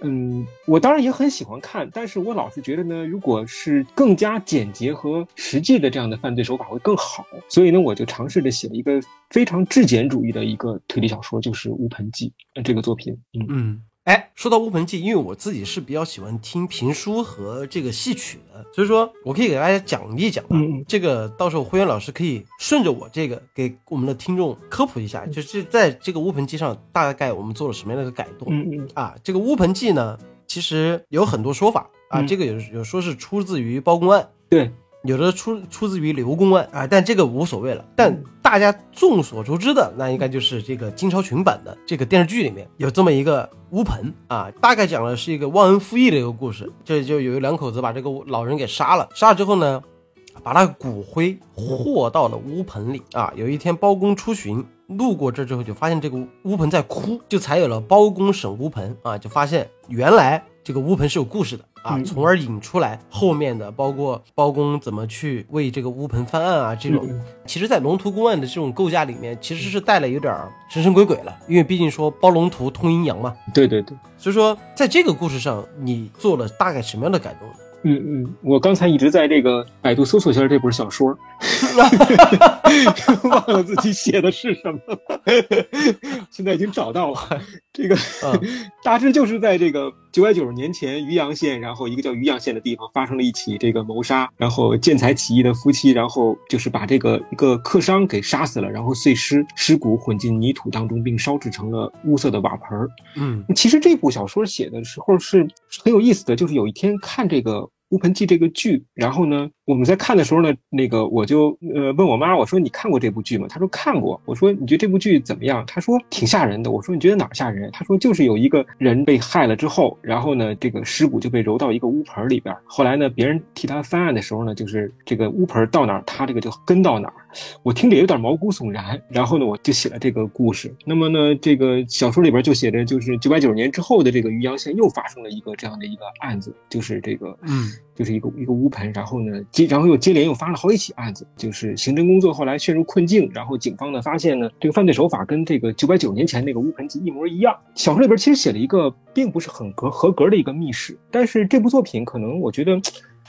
嗯，我当然也很喜欢看，但是我老是觉得呢，如果是更加简洁和实际的这样的犯罪手法会更好，所以呢，我就尝试着写了一个非常质简主义的一个推理小说，就是《乌盆记》呃这个作品，嗯。嗯，哎，说到《乌盆记》，因为我自己是比较喜欢听评书和这个戏曲的，所以说我可以给大家讲一讲。啊嗯，这个到时候辉源老师可以顺着我这个给我们的听众科普一下，就是在这个《乌盆记》上大概我们做了什么样的一个改动。嗯嗯啊，这个《乌盆记》呢，其实有很多说法啊，嗯这个有有说是出自于包公案。对，有的出出自于刘公案啊，但这个无所谓了。但大家众所周知的，那应该就是这个金超群版的这个电视剧里面有这么一个乌盆啊，大概讲的是一个忘恩负义的一个故事。这就有两口子把这个老人给杀了，杀了之后呢，把他骨灰和到了乌盆里啊。有一天包公出巡。路过这之后，就发现这个乌盆在哭，就才有了包公审乌盆啊，就发现原来这个乌盆是有故事的啊，嗯从而引出来后面的包括包公怎么去为这个乌盆翻案啊，这种嗯其实，在龙图公案的这种构架里面，其实是带了有点神神鬼鬼了，因为毕竟说包龙图通阴阳嘛，对对对，所以说在这个故事上，你做了大概什么样的改动呢？嗯嗯，我刚才一直在这个百度搜索一下这本小说，[LAUGHS] 忘了自己写的是什么了，[LAUGHS] 现在已经找到了。这个、嗯 [LAUGHS] 大致就是在这个九百九十年前，渔阳县，然后一个叫渔阳县的地方发生了一起这个谋杀，然后建材起义的夫妻，然后就是把这个一个客商给杀死了，然后碎尸尸骨混进泥土当中，并烧制成了乌色的瓦盆儿。嗯其实这部小说写的时候是很有意思的，就是有一天看这个《乌盆记》这个剧，然后呢，我们在看的时候呢，那个我就呃问我妈，我说你看过这部剧吗？她说看过。我说你觉得这部剧怎么样？她说挺吓人的。我说你觉得哪儿吓人？她说就是有一个人被害了之后，然后呢，这个尸骨就被揉到一个乌盆里边，后来呢，别人替他翻案的时候呢，就是这个乌盆到哪儿，他这个就跟到哪儿。我听着也有点毛骨悚然，然后呢，我就写了这个故事。那么呢，这个小说里边就写着，就是九百九十年之后的这个渔阳县又发生了一个这样的一个案子，就是这个，嗯，就是一个一个乌盆，然后呢，接然后又接连又发了好几起案子，就是刑侦工作后来陷入困境，然后警方呢发现呢，这个犯罪手法跟这个九百九年前那个乌盆记一模一样。小说里边其实写了一个并不是很合合格的一个密室，但是这部作品可能我觉得。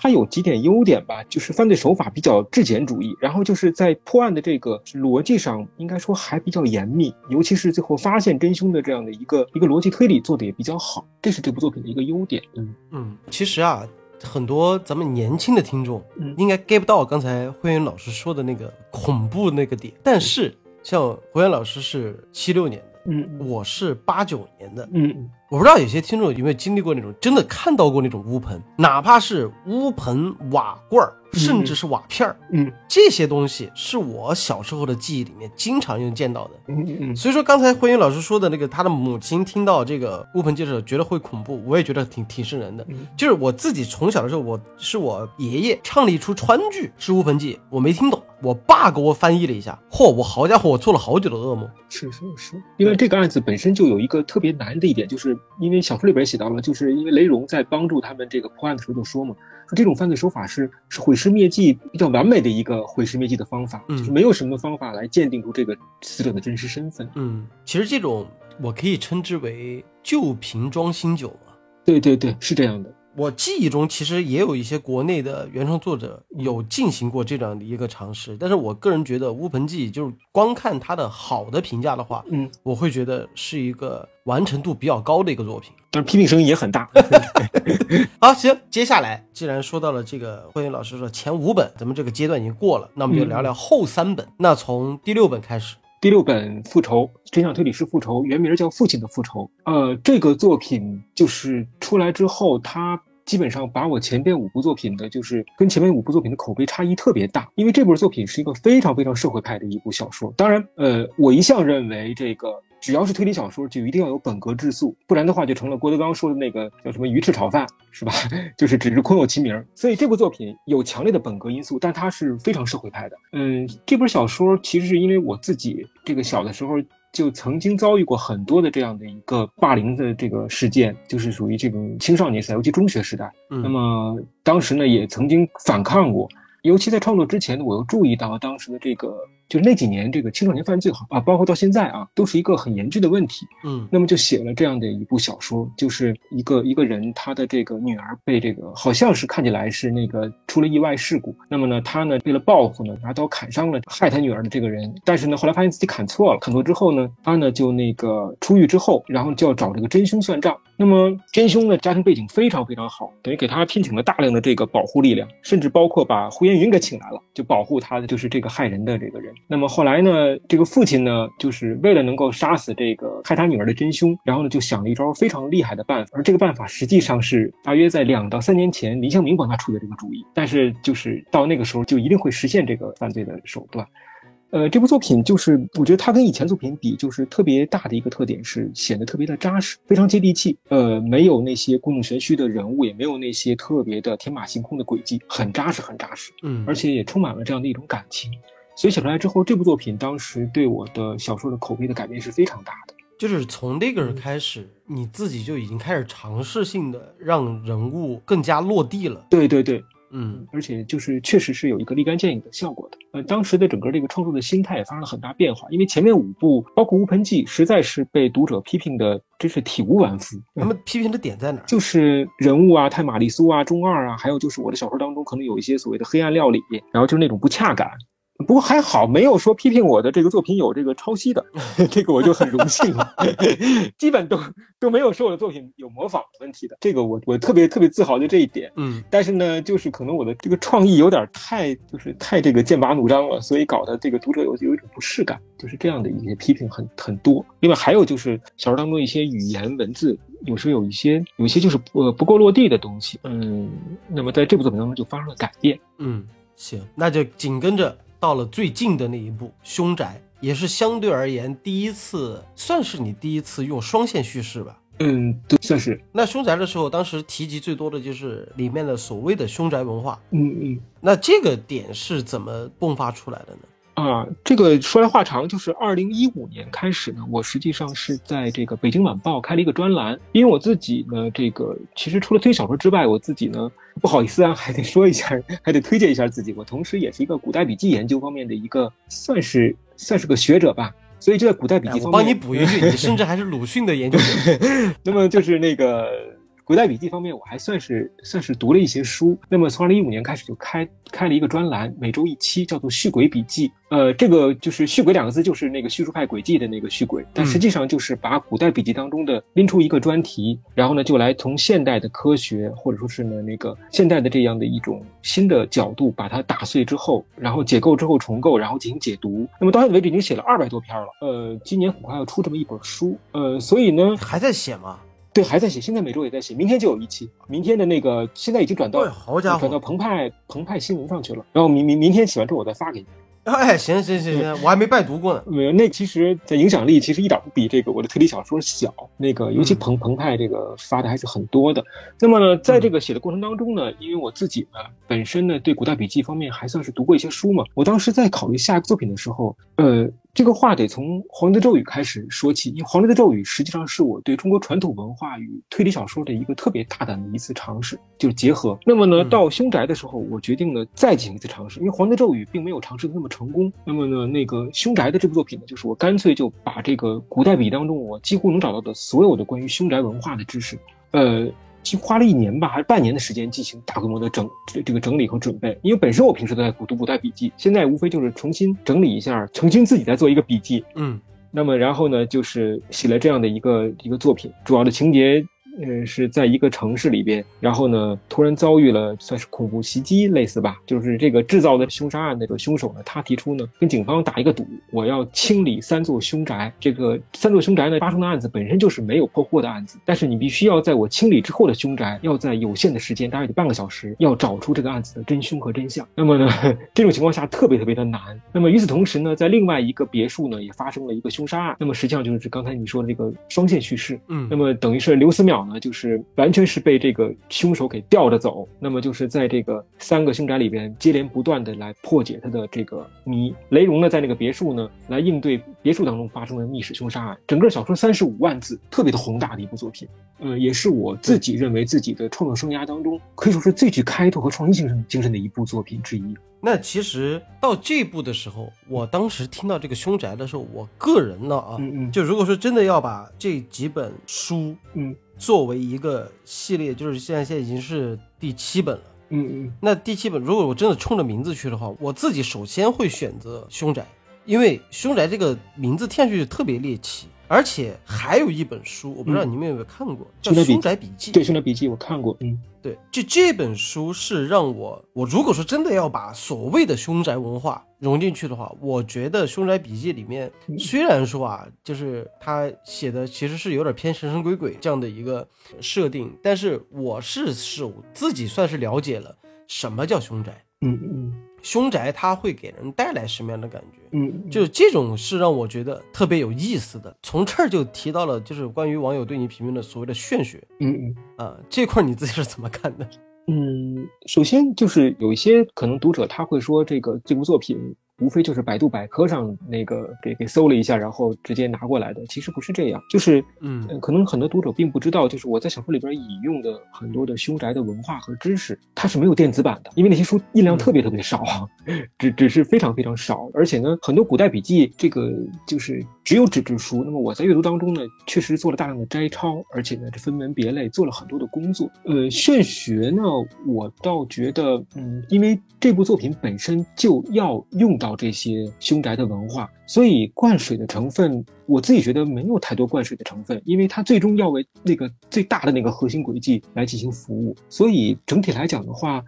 它有几点优点吧，就是犯罪手法比较质简主义，然后就是在破案的这个逻辑上，应该说还比较严密，尤其是最后发现真凶的这样的一个一个逻辑推理做的也比较好，这是这部作品的一个优点。嗯嗯，其实啊，很多咱们年轻的听众嗯。应该 get 不到刚才慧云老师说的那个恐怖那个点，但是像慧云老师是七六年的，嗯我是八九年的，嗯。我不知道有些听众有没有经历过那种真的看到过那种乌盆，哪怕是乌盆瓦罐儿，甚至是瓦片儿，嗯这些东西是我小时候的记忆里面经常用见到的。嗯嗯所以说，刚才慧云老师说的那个，他的母亲听到这个乌盆记的时候，觉得会恐怖，我也觉得挺挺瘆人的。嗯就是我自己从小的时候，我是我爷爷唱了一出川剧是乌盆记，我没听懂，我爸给我翻译了一下，嚯，我好家伙，我做了好久的噩梦。是是是，因为这个案子本身就有一个特别难的一点，就是因为小说里边写到了，就是因为雷荣在帮助他们这个破案的时候就说嘛，说这种犯罪手法是是毁尸灭迹比较完美的一个毁尸灭迹的方法，嗯就是没有什么方法来鉴定出这个死者的真实身份。嗯，其实这种我可以称之为旧瓶装新酒嘛。对对对，是这样的。我记忆中其实也有一些国内的原创作者有进行过这样的一个尝试，但是我个人觉得《乌盆记》就是光看它的好的评价的话，嗯，我会觉得是一个完成度比较高的一个作品。但是批评声音也很大。[LAUGHS] 好，行，接下来既然说到了这个慧云老师说前五本，咱们这个阶段已经过了，那我们就聊聊后三本。那从第六本开始，第六本《复仇》，真相推理师复仇，原名叫《父亲的复仇》。呃，这个作品就是出来之后，它基本上把我前边五部作品的，就是跟前面五部作品的口碑差异特别大。因为这部作品是一个非常非常社会派的一部小说。当然，呃，我一向认为这个。只要是推理小说，就一定要有本格质素，不然的话就成了郭德纲说的那个叫什么鱼翅炒饭，是吧？[LAUGHS] 就是只是空有其名。所以这部作品有强烈的本格因素，但它是非常社会派的。嗯，这本小说其实是因为我自己这个小的时候就曾经遭遇过很多的这样的一个霸凌的这个事件，就是属于这种青少年时代，尤其中学时代。嗯那么当时呢，也曾经反抗过。尤其在创作之前呢，我又注意到当时的这个，就是那几年这个青少年犯罪好啊，包括到现在啊，都是一个很严峻的问题。嗯那么就写了这样的一部小说，就是一个一个人他的这个女儿被这个好像是看起来是那个出了意外事故，那么呢他呢为了报复呢拿刀砍伤了害他女儿的这个人，但是呢后来发现自己砍错了，砍错之后呢他呢就那个出狱之后，然后就要找这个真凶算账。那么真凶呢家庭背景非常非常好，等于给他聘请了大量的这个保护力量，甚至包括把胡延云给请来了，就保护他的就是这个害人的这个人。那么后来呢，这个父亲呢，就是为了能够杀死这个害他女儿的真凶，然后呢就想了一招非常厉害的办法，而这个办法实际上是大约在两到三年前林湘明帮他出的这个主意，但是就是到那个时候就一定会实现这个犯罪的手段。呃，这部作品就是我觉得它跟以前作品比，就是特别大的一个特点是显得特别的扎实，非常接地气。呃，没有那些故弄玄虚的人物，也没有那些特别的天马行空的轨迹，很扎实，很扎实。嗯，而且也充满了这样的一种感情。所以写出来之后，这部作品当时对我的小说的口碑的改变是非常大的。就是从那个开始，你自己就已经开始尝试性的让人物更加落地了。对对对。嗯，而且就是确实是有一个立竿见影的效果的。呃，当时的整个这个创作的心态也发生了很大变化，因为前面五部包括《乌盆记》，实在是被读者批评的真是体无完肤。他们批评的点在哪？就是人物啊太玛丽苏啊中二啊，还有就是我的小说当中可能有一些所谓的黑暗料理，然后就是那种不恰感。不过还好，没有说批评我的这个作品有这个抄袭的，[LAUGHS] 这个我就很荣幸了。[LAUGHS] 基本都都没有说我的作品有模仿问题的，这个我我特别特别自豪的这一点。嗯，但是呢，就是可能我的这个创意有点太就是太这个剑拔弩张了，所以搞得这个读者有有一种不适感，就是这样的一些批评很很多。另外还有就是小说当中一些语言文字，有时候有一些有一些就是不不够落地的东西。嗯，那么在这部作品当中就发生了改变。嗯，行，那就紧跟着。到了最近的那一部《凶宅》，也是相对而言第一次，算是你第一次用双线叙事吧？嗯，对，算是。那《凶宅》的时候，当时提及最多的就是里面的所谓的凶宅文化。嗯嗯。那这个点是怎么迸发出来的呢？啊，这个说来话长，就是二零一五年开始呢，我实际上是在这个《北京晚报》开了一个专栏，因为我自己呢，这个其实除了推小说之外，我自己呢不好意思啊，[LAUGHS] 还得说一下，还得推荐一下自己，我同时也是一个古代笔记研究方面的一个，算是算是个学者吧，所以就在古代笔记方面，我帮你补一句，你甚至还是鲁迅的研究者，[LAUGHS] 那么就是那个。古代笔记方面，我还算是算是读了一些书。那么从二零一五年开始就开开了一个专栏，每周一期，叫做《续轨笔记》。呃，这个就是“续轨”两个字，就是那个叙述派轨迹的那个续轨，但实际上就是把古代笔记当中的拎出一个专题，然后呢，就来从现代的科学或者说是呢那个现代的这样的一种新的角度把它打碎之后，然后解构之后重构，然后进行解读。那么到现在为止已经写了二百多篇了。呃，今年很快要出这么一本书。呃，所以呢，还在写吗？对，还在写，现在每周也在写，明天就有一期。明天的那个现在已经转到，好家伙，转到澎湃澎湃新闻上去了。然后明明明天写完之后我再发给你。[LAUGHS] 哎，行行行行，我还没拜读过呢。没有，那其实在影响力其实一点不比这个我的推理小说小。那个尤其澎澎湃这个发的还是很多的。那么呢，在这个写的过程当中呢，因为我自己呢本身呢对古代笔记方面还算是读过一些书嘛，我当时在考虑下一个作品的时候，呃。这个话得从《黄帝的咒语》开始说起，因为《黄帝的咒语》实际上是我对中国传统文化与推理小说的一个特别大胆的一次尝试，就是结合。那么呢，到《凶宅》的时候，我决定呢再进行一次尝试，因为《黄帝咒语》并没有尝试的那么成功。那么呢，那个《凶宅》的这部作品呢，就是我干脆就把这个古代笔当中我几乎能找到的所有的关于凶宅文化的知识，呃。就花了一年吧，还是半年的时间进行大规模的整这个整理和准备。因为本身我平时都在读古代笔记，现在无非就是重新整理一下，重新自己再做一个笔记。嗯，那么然后呢，就是写了这样的一个一个作品，主要的情节。嗯，是在一个城市里边，然后呢，突然遭遇了算是恐怖袭击，类似吧，就是这个制造的凶杀案那个凶手呢，他提出呢，跟警方打一个赌，我要清理三座凶宅。这个三座凶宅呢发生的案子本身就是没有破获的案子，但是你必须要在我清理之后的凶宅，要在有限的时间，大约得半个小时，要找出这个案子的真凶和真相。那么呢，[LAUGHS] 这种情况下特别特别的难。那么与此同时呢，在另外一个别墅呢，也发生了一个凶杀案。那么实际上就是刚才你说的这个双线叙事。嗯，那么等于是刘思邈。呢，就是完全是被这个凶手给吊着走，那么就是在这个三个凶宅里边接连不断的来破解他的这个谜。雷荣呢，在那个别墅呢，来应对别墅当中发生的密室凶杀案。整个小说三十五万字，特别的宏大的一部作品，呃，也是我自己认为自己的创作生涯当中可以说是最具开拓和创新精神精神的一部作品之一。那其实到这部的时候，我当时听到这个凶宅的时候，我个人呢啊，嗯嗯，就如果说真的要把这几本书，嗯。作为一个系列，就是现在现在已经是第七本了。嗯嗯，那第七本，如果我真的冲着名字去的话，我自己首先会选择凶宅，因为凶宅这个名字听上去特别猎奇。而且还有一本书，我不知道你们有没有看过，叫《凶宅笔凶宅笔记》。对《凶宅笔记》我看过，嗯。对，就这本书是让我，我如果说真的要把所谓的凶宅文化融进去的话，我觉得《凶宅笔记》里面虽然说啊，就是他写的其实是有点偏神神鬼鬼这样的一个设定，但是我是是我自己算是了解了什么叫凶宅，嗯嗯凶宅它会给人带来什么样的感觉。嗯，就是这种是让我觉得特别有意思的，从这儿就提到了，就是关于网友对你评论的所谓的玄学嗯嗯。啊，这块儿你自己是怎么看的？嗯，首先就是有一些可能读者他会说这个这部作品无非就是百度百科上那个给给搜了一下，然后直接拿过来的，其实不是这样，就是嗯。呃可能很多读者并不知道，就是我在小说里边引用的很多的凶宅的文化和知识，它是没有电子版的，因为那些书印量特别特别少，[LAUGHS] 只只是非常非常少，而且呢，很多古代笔记这个就是只有纸质书，那么我在阅读当中呢，确实做了大量的摘抄，而且呢，这分门别类做了很多的工作。呃，玄学呢，我倒觉得，嗯，因为这部作品本身就要用到这些凶宅的文化，所以灌水的成分，我自己觉得没有太多灌水的成分，因为它最终要为那个最大的那个核心轨迹来进行服务，所以整体来讲的话。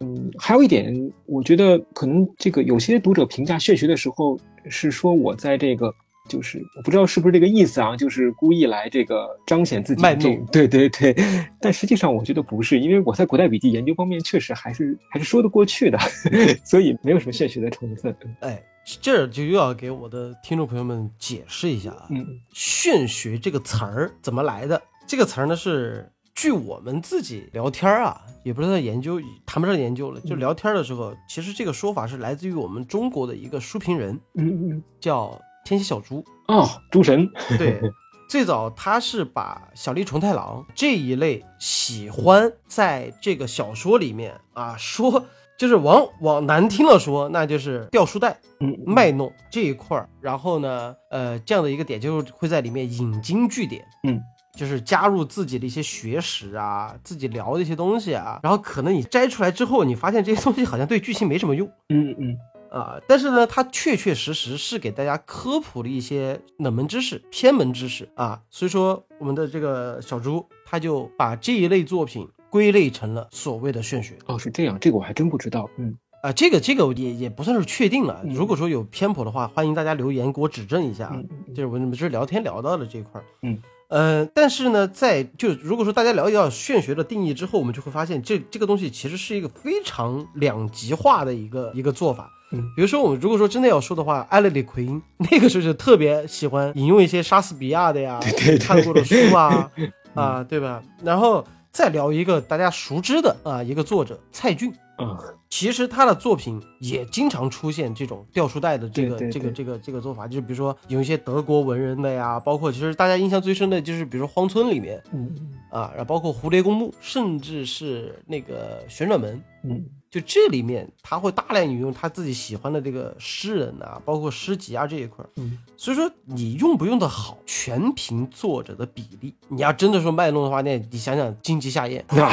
嗯，还有一点，我觉得可能这个有些读者评价玄学的时候是说我在这个，就是我不知道是不是这个意思啊，就是故意来这个彰显自己卖弄，对对对。但实际上我觉得不是，因为我在古代笔记研究方面确实还是还是说得过去的，[LAUGHS] 所以没有什么玄学的成分。哎，这儿就又要给我的听众朋友们解释一下啊，嗯玄学这个词儿怎么来的？这个词儿呢是据我们自己聊天儿啊，也不是在研究，谈不上研究了，就聊天的时候，其实这个说法是来自于我们中国的一个书评人，嗯嗯叫天蝎小猪。哦，诸神，对，最早他是把小栗虫太郎这一类喜欢在这个小说里面啊说，就是往往难听了说，那就是掉书袋、嗯卖弄这一块儿。然后呢，呃，这样的一个点就是会在里面引经据典。嗯就是加入自己的一些学识啊，自己聊的一些东西啊，然后可能你摘出来之后，你发现这些东西好像对剧情没什么用，嗯嗯啊，但是呢，它确确实实是给大家科普了一些冷门知识、偏门知识啊，所以说我们的这个小猪他就把这一类作品归类成了所谓的玄学哦，是这样，这个我还真不知道。嗯啊，这个这个也也不算是确定了，嗯如果说有偏颇的话，欢迎大家留言给我指正一下，嗯就是我们这是聊天聊到的这一块儿，嗯。呃，但是呢，在就如果说大家了解到玄学的定义之后，我们就会发现这这个东西其实是一个非常两极化的一个一个做法。嗯。比如说我们如果说真的要说的话，艾勒里奎因那个时候就特别喜欢引用一些莎士比亚的呀，[LAUGHS] 对对对。看过的书啊 [LAUGHS] 啊，对吧？然后再聊一个大家熟知的啊，一个作者蔡骏。啊其实他的作品也经常出现这种掉书袋的这个这个这个这个做法，就是比如说有一些德国文人的呀，包括其实大家印象最深的就是比如说荒村里面嗯。啊，然后包括蝴蝶公墓，甚至是那个旋转门，嗯就这里面他会大量引用他自己喜欢的这个诗人啊，包括诗集啊这一块儿。嗯所以说你用不用的好，全凭作者的比例。你要真的说卖弄的话，那你想想荆棘夏彦，那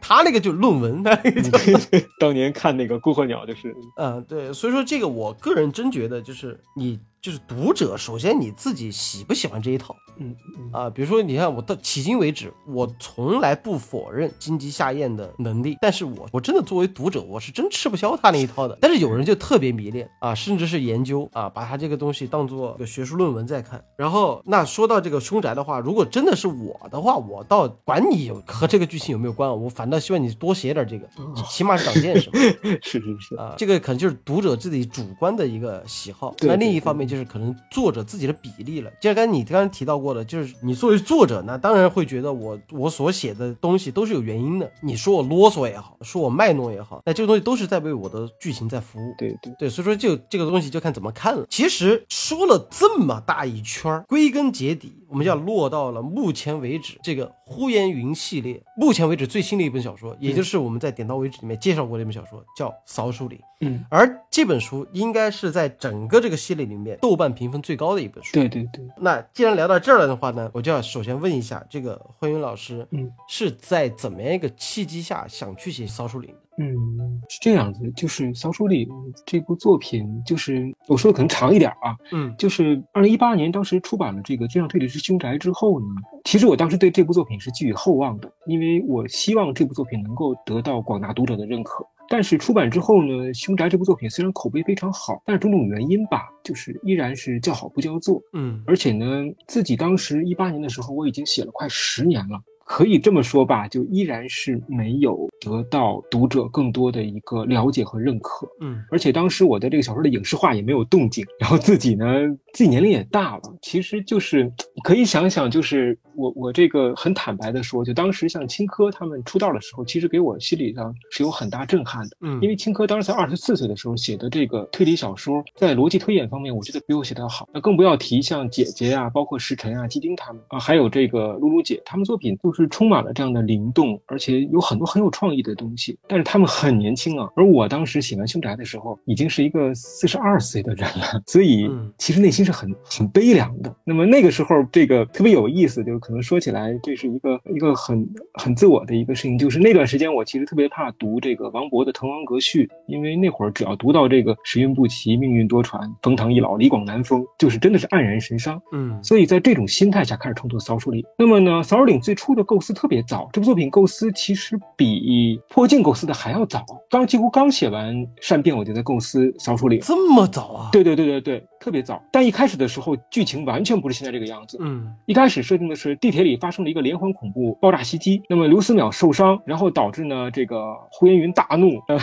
他那个就论文，他那个就 [LAUGHS] 当年看那个《孤鹤鸟》就是，嗯，对，所以说这个我个人真觉得，就是你就是读者，首先你自己喜不喜欢这一套嗯嗯啊？比如说，你看我到迄今为止，我从来不否认金鸡下咽的能力，但是我我真的作为读者，我是真吃不消他那一套的。但是有人就特别迷恋啊，甚至是研究啊，把他这个东西当做个学术论文在看。然后那说到这个凶宅的话，如果真的是我的话，我倒管你有和这个剧情有没有关，我反倒希望你多写点这个，起码是长见识嘛。是是是，啊，这个可能就是读者自己主观的一个喜好。那另一方面就是可能作者自己的比例了。就像刚才你刚才提到过的，就是你作为作者，那当然会觉得我我所写的东西都是有原因的。你说我啰嗦也好，说我卖弄也好，那这个东西都是在为我的剧情在服务。对对，对，所以说就这个东西就看怎么看了。其实说了这么大一圈儿，归根结底，我们就要落到了目前为止这个《呼延云》系列，目前为止最新的一本小说，也就是我们在《点到为止》里面介绍过的一本小说，叫《扫鼠岭》。嗯，而这本书应该是在整个这个系列里面豆瓣评分最高的一本书。对对对，那既然聊到这儿了的话呢，我就要首先问一下这个欢云老师，嗯，是在怎么样一个契机下想去写《扫鼠岭》的？嗯，是这样子，就是《小说里》这部作品，就是我说的可能长一点啊，嗯就是二零一八年当时出版了这个《真相推理之凶宅》之后呢，其实我当时对这部作品是寄予厚望的，因为我希望这部作品能够得到广大读者的认可。但是出版之后呢，《凶宅》这部作品虽然口碑非常好，但是种种原因吧，就是依然是叫好不叫座。嗯而且呢，自己当时一八年的时候，我已经写了快十年了。可以这么说吧，就依然是没有得到读者更多的一个了解和认可。嗯而且当时我的这个小说的影视化也没有动静，然后自己呢，自己年龄也大了，其实就是可以想想，就是我我这个很坦白的说，就当时像青稞他们出道的时候，其实给我心理上是有很大震撼的，嗯，因为青稞当时才二十四岁的时候写的这个推理小说，在逻辑推演方面，我觉得比我写的要好。那更不要提像姐姐啊，包括石晨啊、基丁他们啊，还有这个露露姐，他们作品就是充满了这样的灵动，而且有很多很有创意的东西。但是他们很年轻啊，而我当时写完《凶宅》的时候，已经是一个四十二岁的人了，所以嗯其实内心是很很悲凉的。那么那个时候，这个特别有意思，就是可能说起来，这是一个一个很很自我的一个事情。就是那段时间，我其实特别怕读这个王勃的《滕王阁序》，因为那会儿只要读到这个“时运不齐，命运多舛，冯唐易老，李广难封”，就是真的是黯然神伤。嗯所以在这种心态下开始创作《扫帚岭》。那么呢，《扫帚岭》最初的构思特别早，这部作品构思其实比《破镜》构思的还要早。刚几乎刚写完《善变》，我就在构思《扫帚岭》。这么早啊？，对对对对对，特别早。但一开始的时候，剧情完全不是现在这个样子。嗯一开始设定的是地铁里发生了一个连环恐怖爆炸袭击，那么刘思邈受伤，然后导致呢这个呼延云大怒，呃，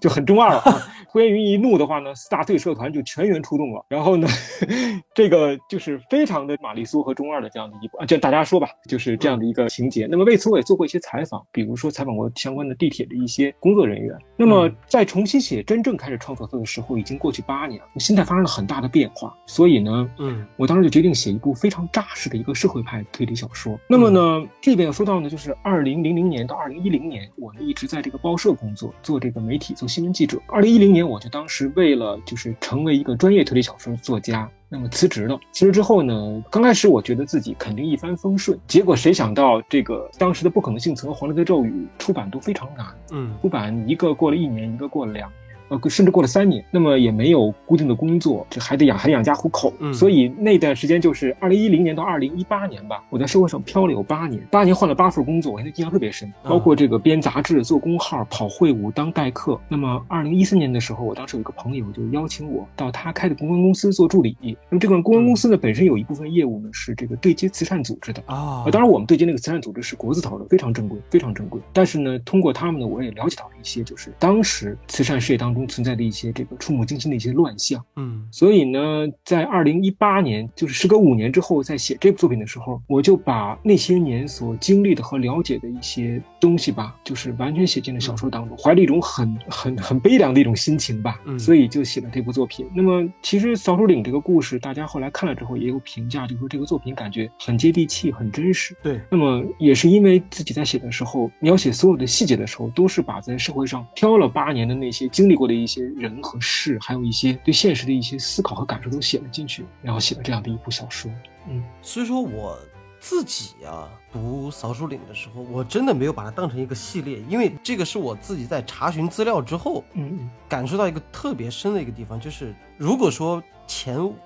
就很中二了啊。呼延云一怒的话呢，四大队社团就全员出动了，然后呢，[LAUGHS] 这个就是非常的玛丽苏和中二的这样的一部，啊，就大家说吧，就是这样的一个情节。那么为此我也做过一些采访，比如说采访过相关的地铁的一些工作人员。那么嗯在重新写真正开始创作的时候，已经过去八年了，心态发生了很大的变化，所以呢，嗯我当时就决定写一部非常扎实的一个社会派推理小说。那么呢，这边要说到呢，就是二零零零年到二零一零年，我呢一直在这个报社工作，做这个媒体，做新闻记者。二零一零年，我就当时为了就是成为一个专业推理小说作家。那么辞职了，辞职之后呢，刚开始我觉得自己肯定一帆风顺，结果谁想到这个当时的不可能性存和黄雷的咒语出版都非常难，嗯出版一个过了一年，一个过了两年。呃，甚至过了三年，那么也没有固定的工作，这还得养，还得养家糊口。嗯所以那段时间就是二零一零年到二零一八年吧，我在社会上漂了有八年，八年换了八份工作，我现在印象特别深，包括这个编杂志、做工号、跑会务、当代课。那么二零一四年的时候，我当时有一个朋友就邀请我到他开的公关公司做助理。那么这个公关公司呢，本身有一部分业务呢是这个对接慈善组织的。啊呃，当然，我们对接那个慈善组织是国字头的，非常正规，非常正规。但是呢，通过他们呢，我也了解到了一些，就是当时慈善事业当中存在的一些这个触目惊心的一些乱象。嗯所以呢，在二零一八年，就是时隔五年之后，在写这部作品的时候，我就把那些年所经历的和了解的一些东西吧，就是完全写进了小说当中，怀着一种很很很悲凉的一种心情吧，嗯所以就写了这部作品。那么，其实《扫帚岭》这个故事，大家后来看了之后也有评价，就说这个作品感觉很接地气，很真实。对，那么也是因为自己在写的时候，描写所有的细节的时候，都是把在社会上漂了八年的那些经历过的一些人和事，还有一些对现实的一些思考和感受都写了进去，然后写了这样的一部小说。嗯所以说我自己啊读《扫帚岭》的时候，我真的没有把它当成一个系列，因为这个是我自己在查询资料之后嗯感受到一个特别深的一个地方，就是如果说前五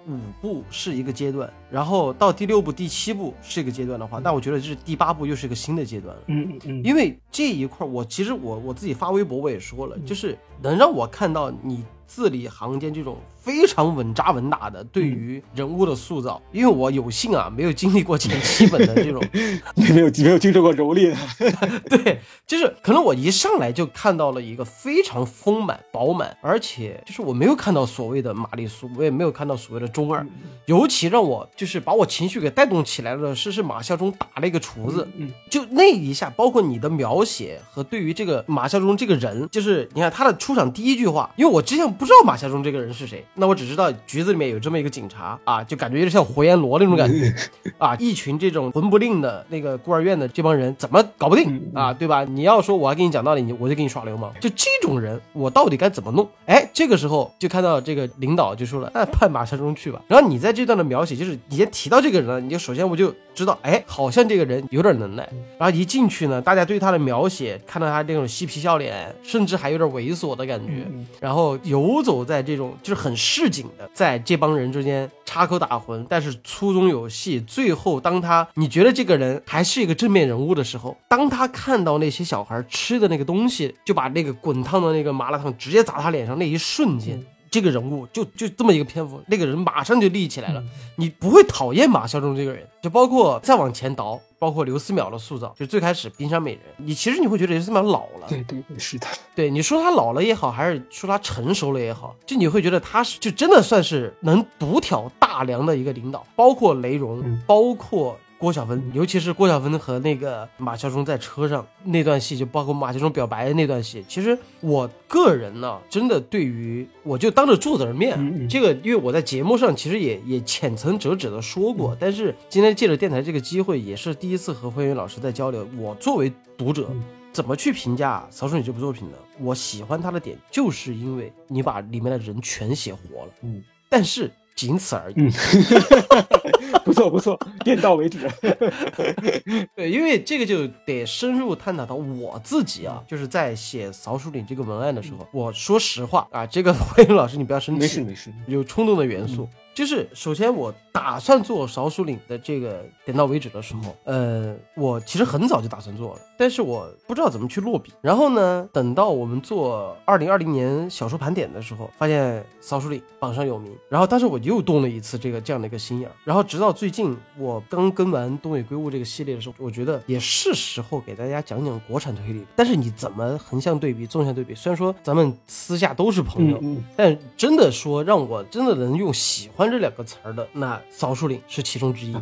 部是一个阶段，然后到第六部、第七部是一个阶段的话，那我觉得这是第八部又是一个新的阶段了。嗯嗯嗯，因为这一块儿，我其实我我自己发微博我也说了，就是能让我看到你字里行间这种非常稳扎稳打的对于人物的塑造，因为我有幸啊没有经历过前七本的这种，[LAUGHS] 你没有没有经受过蹂躏的。[LAUGHS] 对，就是可能我一上来就看到了一个非常丰满饱满，而且就是我没有看到所谓的玛丽苏，我也没有看到所谓的中二，尤其让我就是把我情绪给带动起来的是是马孝忠打了一个厨子，嗯就那一下，包括你的描写和对于这个马孝忠这个人，就是你看他的出场第一句话，因为我之前不知道马孝忠这个人是谁，那我只知道局子里面有这么一个警察啊，就感觉有点像活阎罗那种感觉 [LAUGHS] 啊，一群这种魂不吝的那个孤儿院的这帮人怎么搞不定啊，对吧？你要说我还跟你讲道理，你我就给你耍流氓，就这种人我到底该怎么弄？哎，这个时候就看到这个领导就说了，那判马孝忠去吧。然后你在这段的描写，就是你先提到这个人了，你就首先我就知道，哎，好像这个人有点能耐。然后一进去呢，大家对他的描写，看到他这种嬉皮笑脸，甚至还有点猥琐的感觉，然后游走在这种就是很市井的，在这帮人之间插科打诨，但是粗中有细。最后，当他你觉得这个人还是一个正面人物的时候，当他看到那些小孩吃的那个东西，就把那个滚烫的那个麻辣烫直接砸他脸上那一瞬间。这个人物就就这么一个篇幅，那个人马上就立起来了。你不会讨厌马孝忠这个人，就包括再往前倒，包括刘思邈的塑造，就最开始冰山美人，你其实你会觉得刘思邈老了。对对对，是的。对，你说他老了也好，还是说他成熟了也好，就你会觉得他是就真的算是能独挑大梁的一个领导，包括雷荣，包括。郭晓芬，尤其是郭晓芬和那个马晓忠在车上那段戏，就包括马晓忠表白的那段戏。其实我个人呢，真的对于我就当着作者的面，这个因为我在节目上其实也也浅层折纸的说过，但是今天借着电台这个机会，也是第一次和慧云老师在交流。我作为读者，怎么去评价《曹淑女》这部作品呢？我喜欢它的点，就是因为你把里面的人全写活了。嗯，但是。仅此而已，[LAUGHS] 不错不错，点到为止。[LAUGHS] 对，因为这个就得深入探讨到我自己啊，就是在写扫鼠岭这个文案的时候，我说实话啊，这个慧云老师你不要生气，没事没事，有冲动的元素。就是首先我打算做少鼠岭的这个点到为止的时候，呃，我其实很早就打算做了，但是我不知道怎么去落笔。然后呢，等到我们做二零二零年小说盘点的时候，发现扫树岭榜上有名，然后当时我又动了一次这个这样的一个心眼儿。然后直到最近我刚跟完东野圭吾这个系列的时候，我觉得也是时候给大家讲讲国产推理。但是你怎么横向对比、纵向对比？虽然说咱们私下都是朋友，但真的说让我真的能用喜欢。这两个词儿的那扫树岭是其中之一，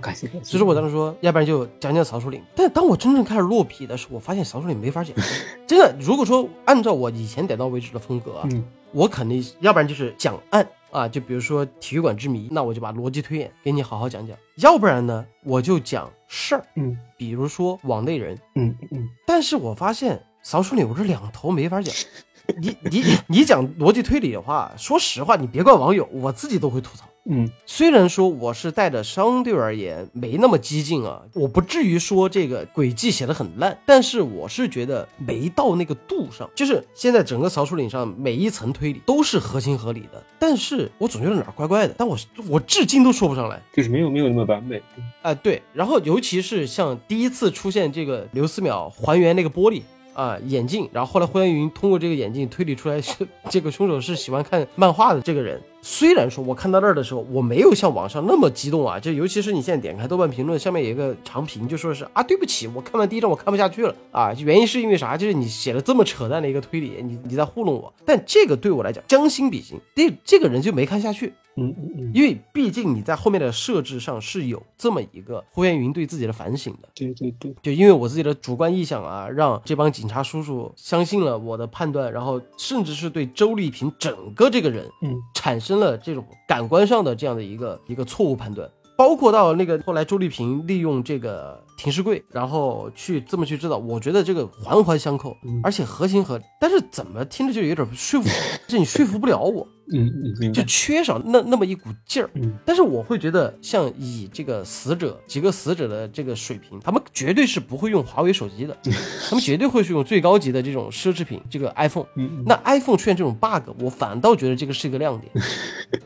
所以说我当时说，要不然就讲讲扫树岭。但当我真正开始落笔的时候，我发现扫树岭没法讲。[LAUGHS] 真的，如果说按照我以前点到为止的风格，嗯，我肯定要不然就是讲案啊，就比如说体育馆之谜，那我就把逻辑推演给你好好讲讲；要不然呢，我就讲事儿，嗯，比如说网内人，嗯嗯。但是我发现扫树岭我这两头没法讲。你你你讲逻辑推理的话，说实话，你别怪网友，我自己都会吐槽。嗯，虽然说我是带着相对而言没那么激进啊，我不至于说这个轨迹写的很烂，但是我是觉得没到那个度上。就是现在整个曹树岭上每一层推理都是合情合理的，但是我总觉得哪儿怪怪的，但我我至今都说不上来，就是没有没有那么完美。啊，对，然后尤其是像第一次出现这个刘思淼还原那个玻璃。啊，眼镜，然后后来霍元云通过这个眼镜推理出来是这个凶手是喜欢看漫画的这个人。虽然说我看到那儿的时候，我没有像网上那么激动啊，就尤其是你现在点开豆瓣评论，下面有一个长评，就说是啊，对不起，我看完第一章我看不下去了啊，原因是因为啥？就是你写了这么扯淡的一个推理，你你在糊弄我。但这个对我来讲将心比心，这这个人就没看下去。嗯嗯嗯，因为毕竟你在后面的设置上是有这么一个胡元云对自己的反省的。对对对，就因为我自己的主观臆想啊，让这帮警察叔叔相信了我的判断，然后甚至是对周丽萍整个这个人，嗯，产生了这种感官上的这样的一个一个错误判断。包括到那个后来周丽萍利用这个停尸柜，然后去这么去知道，我觉得这个环环相扣，而且合情合理。但是怎么听着就有点说服，[LAUGHS] 这你说服不了我。嗯嗯，就缺少那那么一股劲儿。嗯，但是我会觉得，像以这个死者几个死者的这个水平，他们绝对是不会用华为手机的，[LAUGHS] 他们绝对会是用最高级的这种奢侈品，这个 iPhone。嗯，那 iPhone 出现这种 bug，我反倒觉得这个是一个亮点。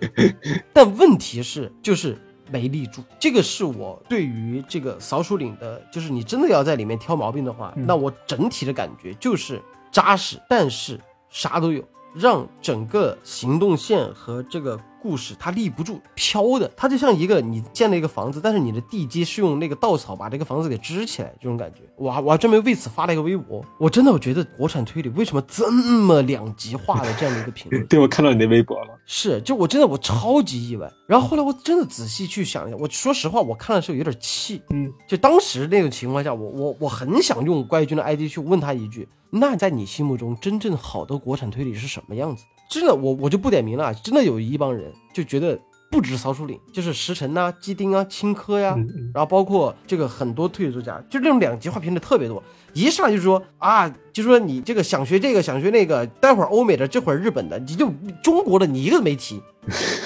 [LAUGHS] 但问题是，就是没立住。这个是我对于这个扫鼠岭的，就是你真的要在里面挑毛病的话，那我整体的感觉就是扎实，但是啥都有。让整个行动线和这个故事它立不住，飘的，它就像一个你建了一个房子，但是你的地基是用那个稻草把这个房子给支起来，这种感觉。我我还专门为此发了一个微博，我真的我觉得国产推理为什么这么两极化的这样的一个评论？[LAUGHS] 对，我看到你的微博了，是，就我真的我超级意外。然后后来我真的仔细去想一下，我说实话，我看的时候有点气，嗯，就当时那种情况下，我我我很想用怪军的 ID 去问他一句。那在你心目中，真正好的国产推理是什么样子的？真的，我我就不点名了，真的有一帮人就觉得不止曹楚岭，就是石沉呐、基丁啊、青稞呀、然后包括这个很多推理作家，就这种两极化评论特别多，一上来就说啊，就说你这个想学这个想学那个，待会儿欧美的，这会儿日本的，你就中国的你一个都没提，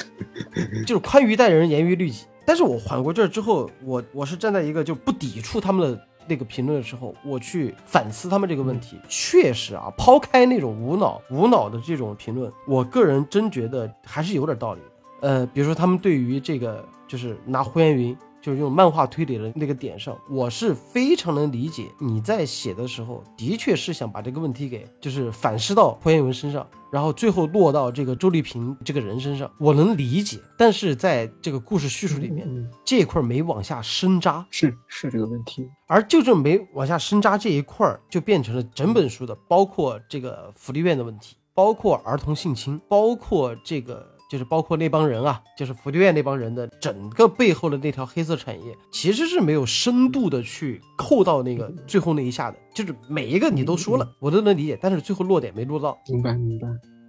[LAUGHS] 就是宽于待人，严于律己。但是我缓过劲儿之后，我我是站在一个就不抵触他们的那个评论的时候，我去反思他们这个问题。确实啊，抛开那种无脑无脑的这种评论，我个人真觉得还是有点道理。呃，比如说他们对于这个就是拿胡彦云就是用漫画推理的那个点上，我是非常能理解你在写的时候，的确是想把这个问题给就是反思到胡彦文身上，然后最后落到这个周丽萍这个人身上，我能理解。但是在这个故事叙述里面，嗯，这一块没往下深扎，是是这个问题。而就这没往下深扎这一块儿，就变成了整本书的，包括这个福利院的问题，包括儿童性侵，包括这个就是包括那帮人啊，就是福利院那帮人的整个背后的那条黑色产业，其实是没有深度的去扣到那个最后那一下的，就是每一个你都说了，我都能理解，但是最后落点没落到。明白明白。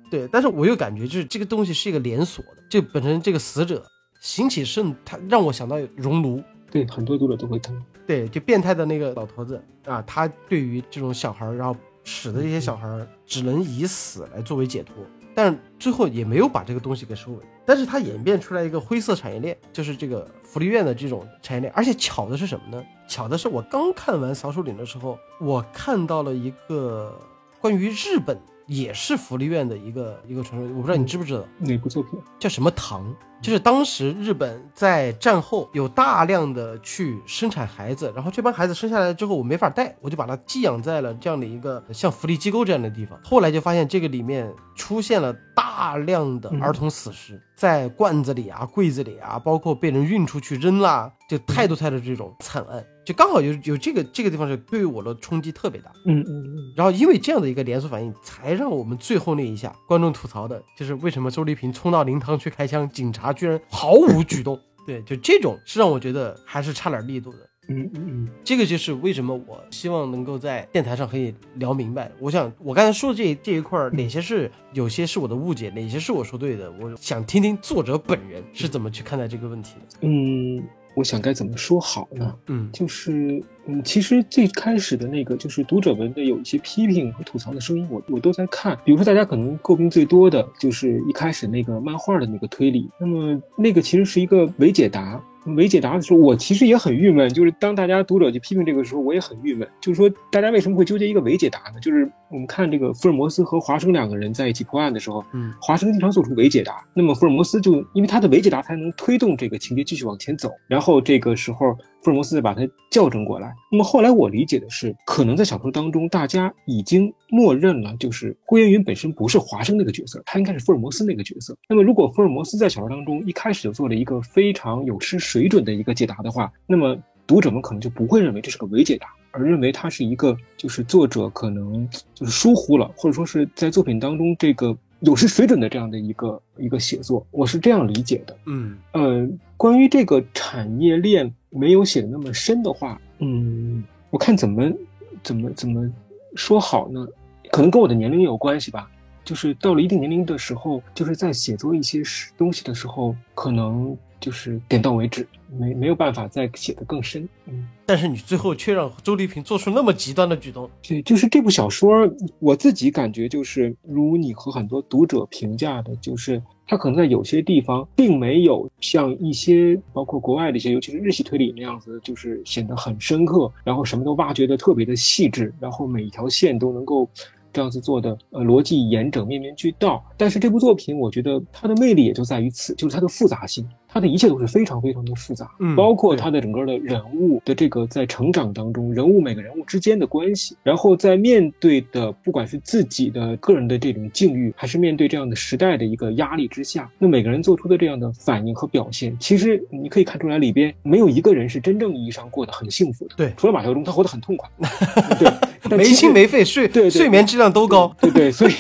对，但是我又感觉就是这个东西是一个连锁的，就本身这个死者邢启胜，他让我想到熔炉。对，很多读者都会疼。对，就变态的那个老头子啊，他对于这种小孩儿，然后使得这些小孩儿只能以死来作为解脱，但最后也没有把这个东西给收尾。但是它演变出来一个灰色产业链，就是这个福利院的这种产业链。而且巧的是什么呢？巧的是我刚看完《扫帚岭》的时候，我看到了一个关于日本也是福利院的一个一个传说，我不知道你知不知道。哪部作品？叫什么堂？就是当时日本在战后有大量的去生产孩子，然后这帮孩子生下来之后我没法带，我就把他寄养在了这样的一个像福利机构这样的地方。后来就发现这个里面出现了大量的儿童死尸，在罐子里啊、柜子里啊，包括被人运出去扔啦，就太多太多这种惨案，就刚好有有这个这个地方是对于我的冲击特别大。嗯嗯嗯，然后因为这样的一个连锁反应，才让我们最后那一下观众吐槽的就是为什么周丽萍冲到灵堂去开枪，警察居然毫无举动。对，就这种是让我觉得还是差点力度的。嗯嗯嗯，这个就是为什么我希望能够在电台上可以聊明白。我想我刚才说的这这一块儿，哪些是有些是我的误解，哪些是我说对的，我想听听作者本人是怎么去看待这个问题的。嗯，我想该怎么说好呢？嗯就是，嗯，其实最开始的那个就是读者们的有一些批评和吐槽的声音，我我都在看。比如说，大家可能诟病最多的就是一开始那个漫画的那个推理，那么那个其实是一个伪解答。没解答的时候，我其实也很郁闷。就是当大家读者去批评这个时候，我也很郁闷。就是说，大家为什么会纠结一个没解答呢？就是我们看这个福尔摩斯和华生两个人在一起破案的时候，嗯华生经常做出伪解答，那么福尔摩斯就因为他的伪解答才能推动这个情节继续往前走，然后这个时候福尔摩斯再把他校正过来。那么后来我理解的是，可能在小说当中，大家已经默认了，就是郭元云本身不是华生那个角色，他应该是福尔摩斯那个角色。那么如果福尔摩斯在小说当中一开始就做了一个非常有失水准的一个解答的话，那么读者们可能就不会认为这是个伪解答。而认为它是一个，就是作者可能就是疏忽了，或者说是在作品当中这个有失水准的这样的一个一个写作，我是这样理解的。嗯呃，关于这个产业链没有写的那么深的话，嗯，我看怎么怎么怎么说好呢？可能跟我的年龄有关系吧。就是到了一定年龄的时候，就是在写作一些东西的时候，可能就是点到为止，没没有办法再写得更深。嗯。但是你最后却让周丽萍做出那么极端的举动。对，就是这部小说，我自己感觉就是，如你和很多读者评价的，就是它可能在有些地方并没有像一些包括国外的一些，尤其是日系推理那样子，就是显得很深刻，然后什么都挖掘的特别的细致，然后每一条线都能够。这样子做的，呃，逻辑严整，面面俱到。但是这部作品，我觉得它的魅力也就在于此，就是它的复杂性，它的一切都是非常非常的复杂，嗯包括它的整个的人物的这个在成长当中，人物每个人物之间的关系，然后在面对的不管是自己的个人的这种境遇，还是面对这样的时代的一个压力之下，那每个人做出的这样的反应和表现，其实你可以看出来，里边没有一个人是真正意义上过得很幸福的。对除了马条中，他活得很痛快。[LAUGHS] 对，但没心没肺，睡对对睡眠质量都高。对对，所以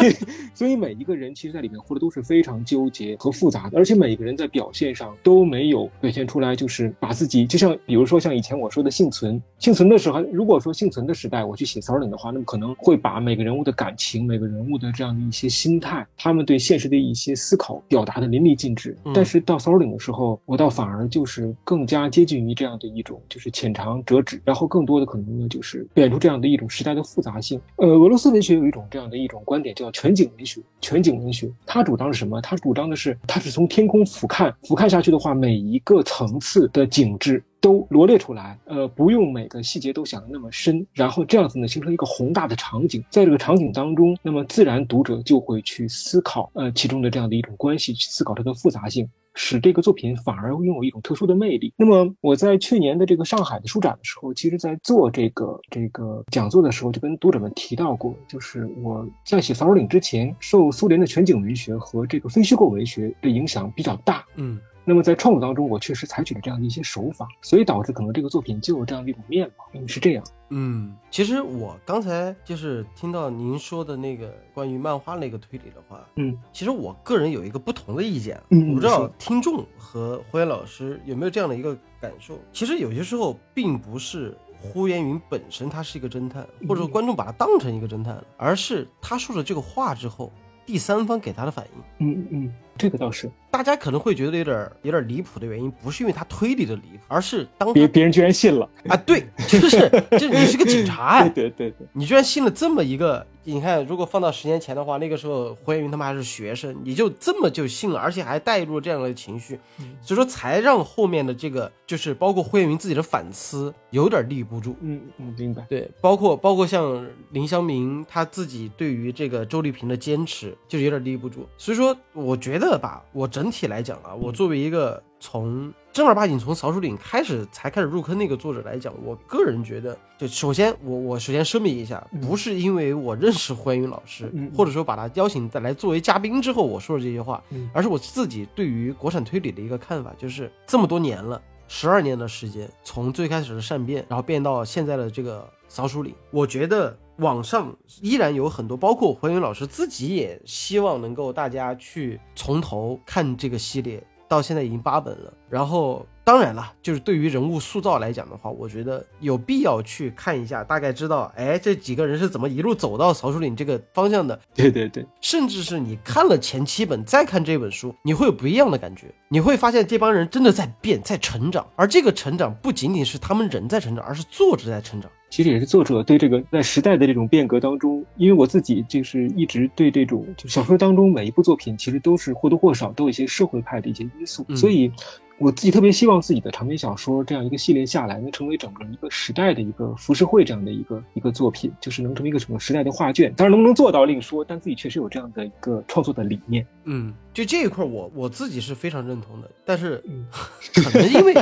所以每一个人其实在里面活的都是非常纠结和复杂的，而且每个人在表现上都没有表现出来，就是把自己就像比如说像以前我说的幸存，幸存的时候，如果说幸存的时代我去写骚灵的话，那么可能会把每个人物的感情、每个人物的这样的一些心态，他们对现实的一些思考表达的淋漓尽致。但是到骚灵的时候，我倒反而就是更加接近于这样的一种，就是浅尝辄止，然后更多的可能呢就是表现出这样的一种时代的复杂性。呃，俄罗斯文学有一种这样的一种观点，叫全景文学。全景文学，它主张是什么？它主张的是，它是从天空俯瞰，俯瞰下去的话，每一个层次的景致都罗列出来，呃，不用每个细节都想的那么深，然后这样子呢，形成一个宏大的场景，在这个场景当中，那么自然读者就会去思考，呃，其中的这样的一种关系，去思考它的复杂性。使这个作品反而拥有一种特殊的魅力。那么我在去年的这个上海的书展的时候，其实在做这个这个讲座的时候，就跟读者们提到过，就是我在写《扫帚岭》之前，受苏联的全景文学和这个非虚构文学的影响比较大。嗯。那么在创作当中，我确实采取了这样的一些手法，所以导致可能这个作品就有这样的一种面貌，嗯是这样。嗯，其实我刚才就是听到您说的那个关于漫画那个推理的话，嗯，其实我个人有一个不同的意见，嗯，我不知道听众和胡言老师有没有这样的一个感受。其实有些时候并不是呼延云本身他是一个侦探，或者说观众把他当成一个侦探，而是他说了这个话之后，第三方给他的反应。嗯嗯。这个倒是，大家可能会觉得有点有点离谱的原因，不是因为他推理的离谱，而是当别别人居然信了啊！对，就是就是你是个警察 [LAUGHS] 哎，对对对，你居然信了这么一个。你看，如果放到十年前的话，那个时候胡彦云他们还是学生，你就这么就信了，而且还带入了这样的情绪，所以说才让后面的这个就是包括胡彦云自己的反思有点立不住。嗯嗯，明白。对，包括包括像林湘明他自己对于这个周丽萍的坚持，就是有点立不住。所以说，我觉得吧，我整体来讲啊，我作为一个从。正儿八经从扫帚岭开始才开始入坑那个作者来讲，我个人觉得，就首先我我首先声明一下，不是因为我认识胡彦云老师，或者说把他邀请再来作为嘉宾之后我说的这些话，而是我自己对于国产推理的一个看法，就是这么多年了，十二年的时间，从最开始的善变，然后变到现在的这个扫帚岭，我觉得网上依然有很多，包括胡彦云老师自己也希望能够大家去从头看这个系列。到现在已经八本了，然后当然了，就是对于人物塑造来讲的话，我觉得有必要去看一下，大概知道，哎，这几个人是怎么一路走到曹书岭这个方向的。对对对，甚至是你看了前七本再看这本书，你会有不一样的感觉，你会发现这帮人真的在变，在成长，而这个成长不仅仅是他们人在成长，而是作者在成长。其实也是作者对这个在时代的这种变革当中，因为我自己就是一直对这种就小说当中每一部作品，其实都是或多或少都有一些社会派的一些因素，所以。我自己特别希望自己的长篇小说这样一个系列下来，能成为整个一个时代的一个浮世绘这样的一个一个作品，就是能成为一个整个时代的画卷。当然，能不能做到另说，但自己确实有这样的一个创作的理念。嗯，就这一块，我我自己是非常认同的。但是，[LAUGHS] 可能因为，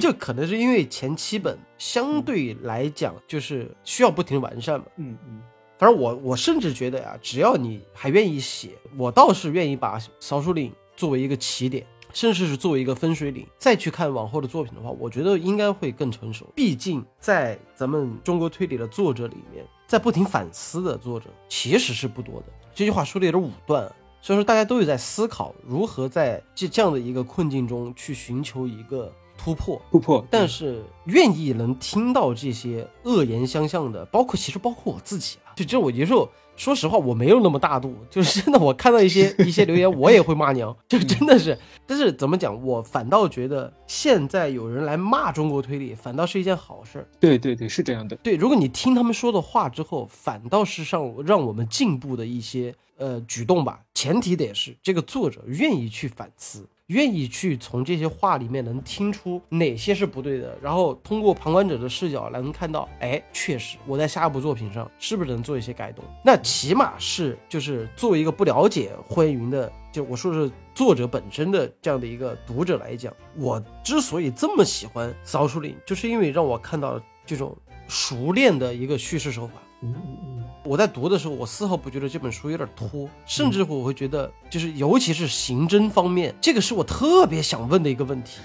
就可能是因为前七本相对来讲就是需要不停完善嘛。嗯嗯。反正我我甚至觉得呀，只要你还愿意写，我倒是愿意把《扫帚岭》作为一个起点。甚至是作为一个分水岭，再去看往后的作品的话，我觉得应该会更成熟。毕竟在咱们中国推理的作者里面，在不停反思的作者其实是不多的。这句话说的有点武断，所以说大家都有在思考如何在这这样的一个困境中去寻求一个突破。突破。但是愿意能听到这些恶言相向的，包括其实包括我自己啊，就这我有时候。说实话，我没有那么大度，就是真的，我看到一些一些留言，我也会骂娘，就真的是。但是怎么讲，我反倒觉得现在有人来骂中国推理，反倒是一件好事。对对对，是这样的。对，如果你听他们说的话之后，反倒是让让我们进步的一些呃举动吧。前提得是这个作者愿意去反思。愿意去从这些话里面能听出哪些是不对的，然后通过旁观者的视角来能看到，哎，确实我在下一部作品上是不是能做一些改动？那起码是就是作为一个不了解霍元云的，就我说是作者本身的这样的一个读者来讲，我之所以这么喜欢扫帚岭，就是因为让我看到这种熟练的一个叙事手法。嗯嗯嗯。我在读的时候，我丝毫不觉得这本书有点拖，甚至乎我会觉得，就是尤其是刑侦方面，这个是我特别想问的一个问题，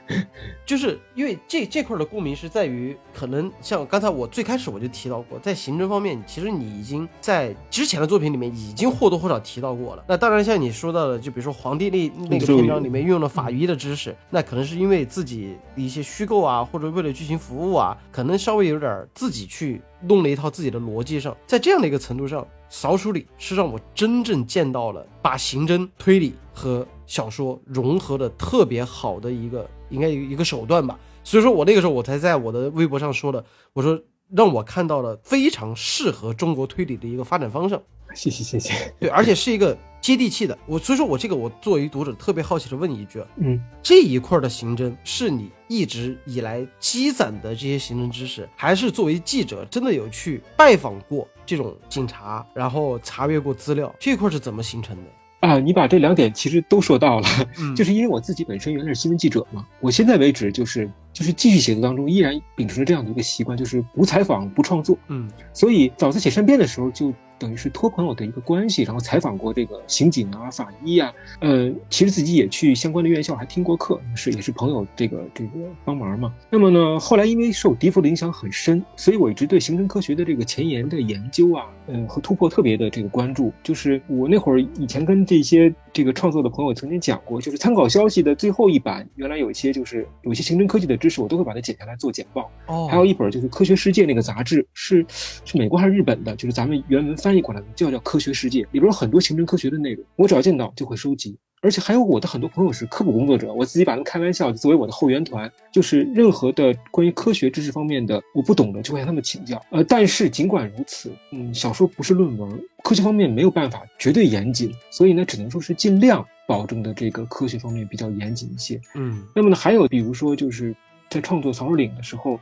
[LAUGHS] 就是因为这这块的共鸣是在于，可能像刚才我最开始我就提到过，在刑侦方面，其实你已经在之前的作品里面已经或多或少提到过了。那当然，像你说到的，就比如说皇帝那那个篇章里面运用了法医的知识，那可能是因为自己的一些虚构啊，或者为了剧情服务啊，可能稍微有点自己去弄了一套自己的逻辑上，在这样的一个程度上，扫鼠里是让我真正见到了把刑侦推理和小说融合的特别好的一个应该一个手段吧。所以说我那个时候我才在我的微博上说的，我说让我看到了非常适合中国推理的一个发展方向。谢谢谢谢，对，而且是一个接地气的。我所以说我这个我作为读者特别好奇的问你一句，嗯，这一块的刑侦是你一直以来积攒的这些刑侦知识，还是作为记者真的有去拜访过这种警察，然后查阅过资料？这一块是怎么形成的？啊，你把这两点其实都说到了，嗯 [LAUGHS] 就是因为我自己本身原来是新闻记者嘛，我现在为止就是就是继续写作当中依然秉持着这样的一个习惯，就是不采访不创作。嗯所以早在写善变的时候，就等于是托朋友的一个关系，然后采访过这个刑警啊、法医啊，呃，其实自己也去相关的院校还听过课，是也是朋友这个这个帮忙嘛。那么呢，后来因为受笛福的影响很深，所以我一直对刑侦科学的这个前沿的研究啊，呃和突破特别的这个关注。就是我那会儿以前跟这些这个创作的朋友曾经讲过，就是参考消息的最后一版，原来有一些就是有一些刑侦科技的知识，我都会把它剪下来做简报。哦，还有一本就是《科学世界》那个杂志，是是美国还是日本的？就是咱们原文翻译过来的，就叫《科学世界》，里边有很多形成科学的内容，我只要见到就会收集。而且还有我的很多朋友是科普工作者，我自己把他们开玩笑，作为我的后援团，就是任何的关于科学知识方面的我不懂的，就会向他们请教。呃，但是尽管如此，嗯，小说不是论文，科学方面没有办法绝对严谨，所以呢，只能说是尽量保证的这个科学方面比较严谨一些。嗯那么呢，还有比如说就是在创作《扫帚岭》的时候，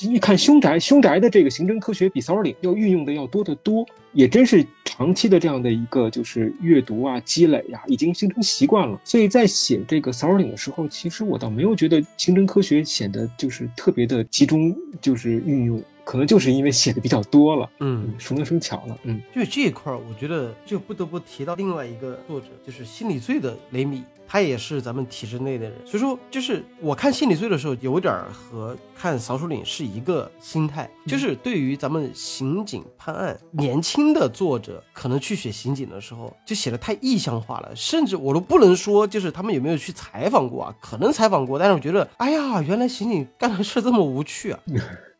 一看凶宅，凶宅的这个刑侦科学比骚扰岭要运用的要多得多，也真是长期的这样的一个就是阅读啊、积累呀、已经形成习惯了。所以在写这个骚扰岭的时候，其实我倒没有觉得刑侦科学显得就是特别的集中，就是运用，可能就是因为写的比较多了，嗯嗯，熟能生巧了，嗯就是这一块儿，我觉得就不得不提到另外一个作者，就是心理罪的雷米，他也是咱们体制内的人。所以说，就是我看心理罪的时候，有点儿和看扫帚岭是一个心态，就是对于咱们刑警判案，年轻的作者可能去写刑警的时候，就写的太意象化了，甚至我都不能说就是他们有没有去采访过啊，可能采访过，但是我觉得，哎呀，原来刑警干的事这么无趣啊。[LAUGHS]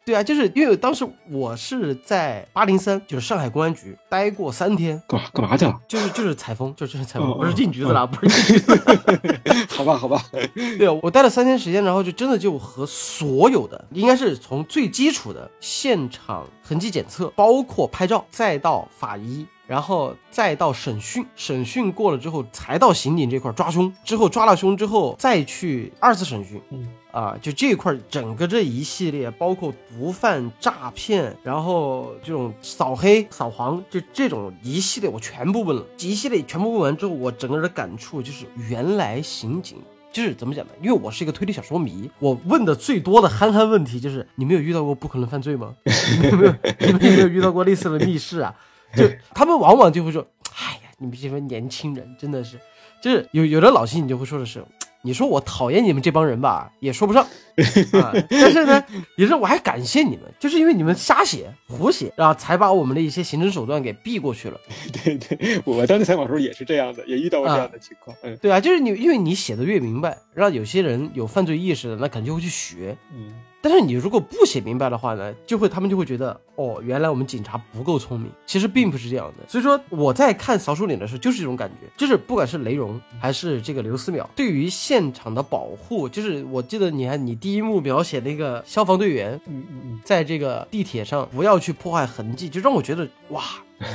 对啊，就是因为当时我是在八零三，就是上海公安局待过三天，干嘛干嘛去了？就是就是采风，就就是采风，哦不是进局子了，不是进局子。[LAUGHS] 好吧，好吧，[LAUGHS] 对啊，我待了三天时间，然后就真的就和所有的，应该是从最基础的现场痕迹检测，包括拍照，再到法医。然后再到审讯，审讯过了之后，才到刑警这块抓凶。之后抓了凶之后，再去二次审讯。嗯啊，就这一块整个这一系列，包括毒贩、诈骗，然后这种扫黑、扫黄，就这种一系列我全部问了。一系列全部问完之后，我整个人的感触就是，原来刑警。就是怎么讲呢？因为我是一个推理小说迷，我问的最多的憨憨问题就是：你们有遇到过不可能犯罪吗？[LAUGHS] 你们有没有你们有没有遇到过类似的密室啊？就他们往往就会说：“哎呀，你们这些年轻人真的是，就是有有的老刑警就会说的是，你说我讨厌你们这帮人吧，也说不上 [LAUGHS] 啊。但是呢，也是我还感谢你们，就是因为你们瞎写胡写，然后才把我们的一些刑侦手段给避过去了。[LAUGHS] 对 [LAUGHS] 对，我当时采访的时候也是这样的，也遇到过这样的情况，嗯对啊，就是你因为你写的越明白，让有些人有犯罪意识的，那肯定就会去学。嗯。但是你如果不写明白的话呢，就会他们就会觉得哦，原来我们警察不够聪明，其实并不是这样的。所以说我在看扫鼠岭的时候，就是这种感觉，就是不管是雷荣还是这个刘思淼，对于现场的保护，就是我记得你看你第一幕描写那个消防队员嗯嗯嗯，在这个地铁上不要去破坏痕迹，就让我觉得哇，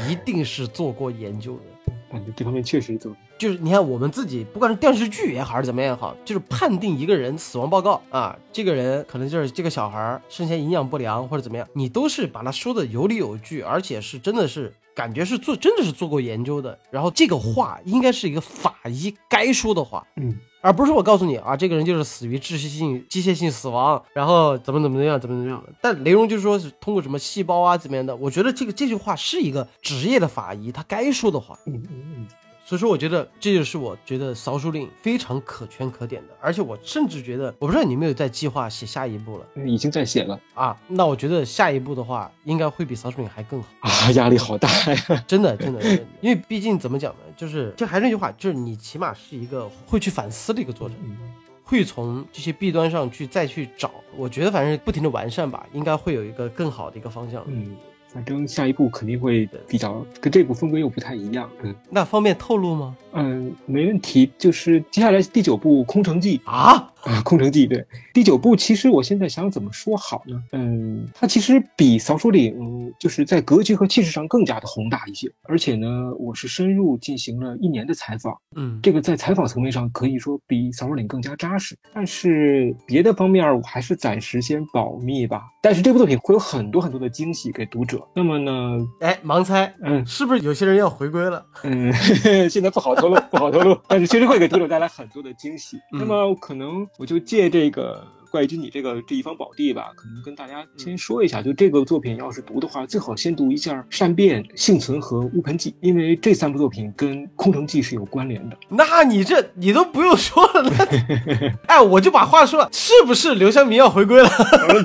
一定是做过研究的。感觉这方面确实做。就是你看我们自己，不管是电视剧也好，还是怎么样也好，就是判定一个人死亡报告啊，这个人可能就是这个小孩儿生前营养不良或者怎么样，你都是把他说的有理有据，而且是真的是感觉是做真的是做过研究的。然后这个话应该是一个法医该说的话，嗯而不是我告诉你啊，这个人就是死于窒息性机械性死亡，然后怎么怎么样，怎么怎么样。但雷荣就是说是通过什么细胞啊怎么样的，我觉得这个这句话是一个职业的法医他该说的话。嗯嗯嗯，所以说，我觉得这就是我觉得扫帚令非常可圈可点的，而且我甚至觉得，我不知道你有没有在计划写下一步了嗯已经在写了啊？那我觉得下一步的话，应该会比扫帚令还更好，啊，压力好大呀。真 [LAUGHS] 的真的，真的因为毕竟怎么讲呢，就是就还是那句话，就是你起码是一个会去反思的一个作者，嗯会从这些弊端上去再去找，我觉得反正不停的完善吧，应该会有一个更好的一个方向。嗯，反正下一步肯定会比较跟这部风格又不太一样。嗯那方便透露吗？嗯，没问题。就是接下来第九部《空城计》啊，啊，《空城计》对第九部，其实我现在想怎么说好呢？嗯，它其实比《扫帚岭》嗯就是在格局和气势上更加的宏大一些，而且呢，我是深入进行了一年的采访，嗯，这个在采访层面上可以说比《扫帚岭》更加扎实。但是别的方面我还是暂时先保密吧。但是这部作品会有很多很多的惊喜给读者。那么呢，哎，盲猜，嗯是不是有些人要回归了？嗯，[LAUGHS] 现在不好透露，不好透露，但是确实会给读者带来很多的惊喜。嗯那么可能我就借这个怪异君你这个这一方宝地吧，可能跟大家先说一下，就这个作品要是读的话，最好先读一下《善变》《幸存》和《乌盆记》，因为这三部作品跟《空城计》是有关联的。那你这你都不用说了，那 [LAUGHS] 哎，我就把话说了，是不是刘湘明要回归了？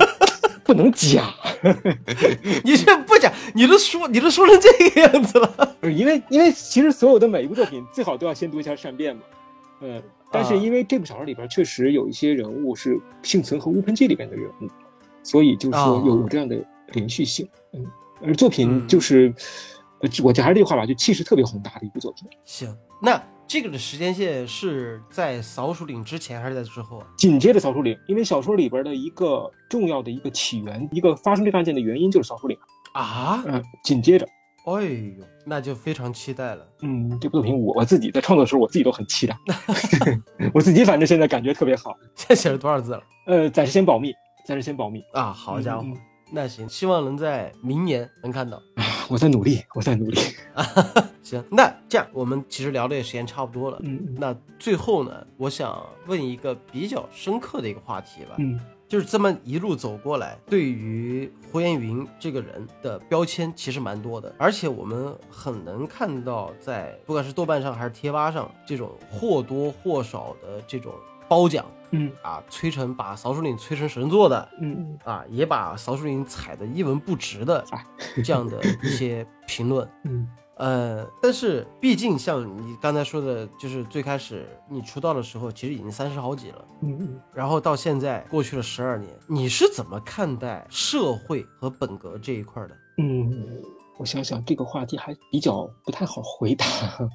[LAUGHS] 不能假，[LAUGHS] 你这不假，你都说你都说成这个样子了。呃因为因为其实所有的每一部作品最好都要先读一下《善变》嘛，呃，但是啊因为这部小说里边确实有一些人物是幸存和乌盆记里边的人物，所以就是有有这样的连续性，嗯，而作品嗯就是，呃，我就还是这句话吧，就气势特别宏大的一部作品。行，那这个的时间线是在扫鼠岭之前还是在之后啊？紧接着扫鼠岭，因为小说里边的一个重要的一个起源，一个发生这个案件的原因就是扫鼠岭，啊，嗯、紧接着。哎呦，那就非常期待了。嗯，这部作品我我自己在创作的时候，我自己都很期待，[LAUGHS] [LAUGHS] 我自己反正现在感觉特别好。现在写了多少字了？呃，暂时先保密，暂时先保密。啊，好家伙，那行，希望能在明年能看到。我在努力，我在努力。[LAUGHS] 行，那这样我们其实聊的也时间差不多了。嗯嗯那最后呢，我想问一个比较深刻的一个话题吧，嗯就是这么一路走过来，对于胡彦云这个人的标签其实蛮多的，而且我们很能看到，在不管是豆瓣上还是贴吧上，这种或多或少的这种褒奖嗯。啊，吹成把扫帚岭吹成神作的嗯。啊，也把扫帚岭踩得一文不值的哎。这样的一些评论。[LAUGHS] 嗯呃，但是毕竟像你刚才说的，就是最开始你出道的时候，其实已经三十好几了，嗯嗯然后到现在过去了十二年，你是怎么看待社会和本格这一块的？嗯，我想想这个话题还比较不太好回答，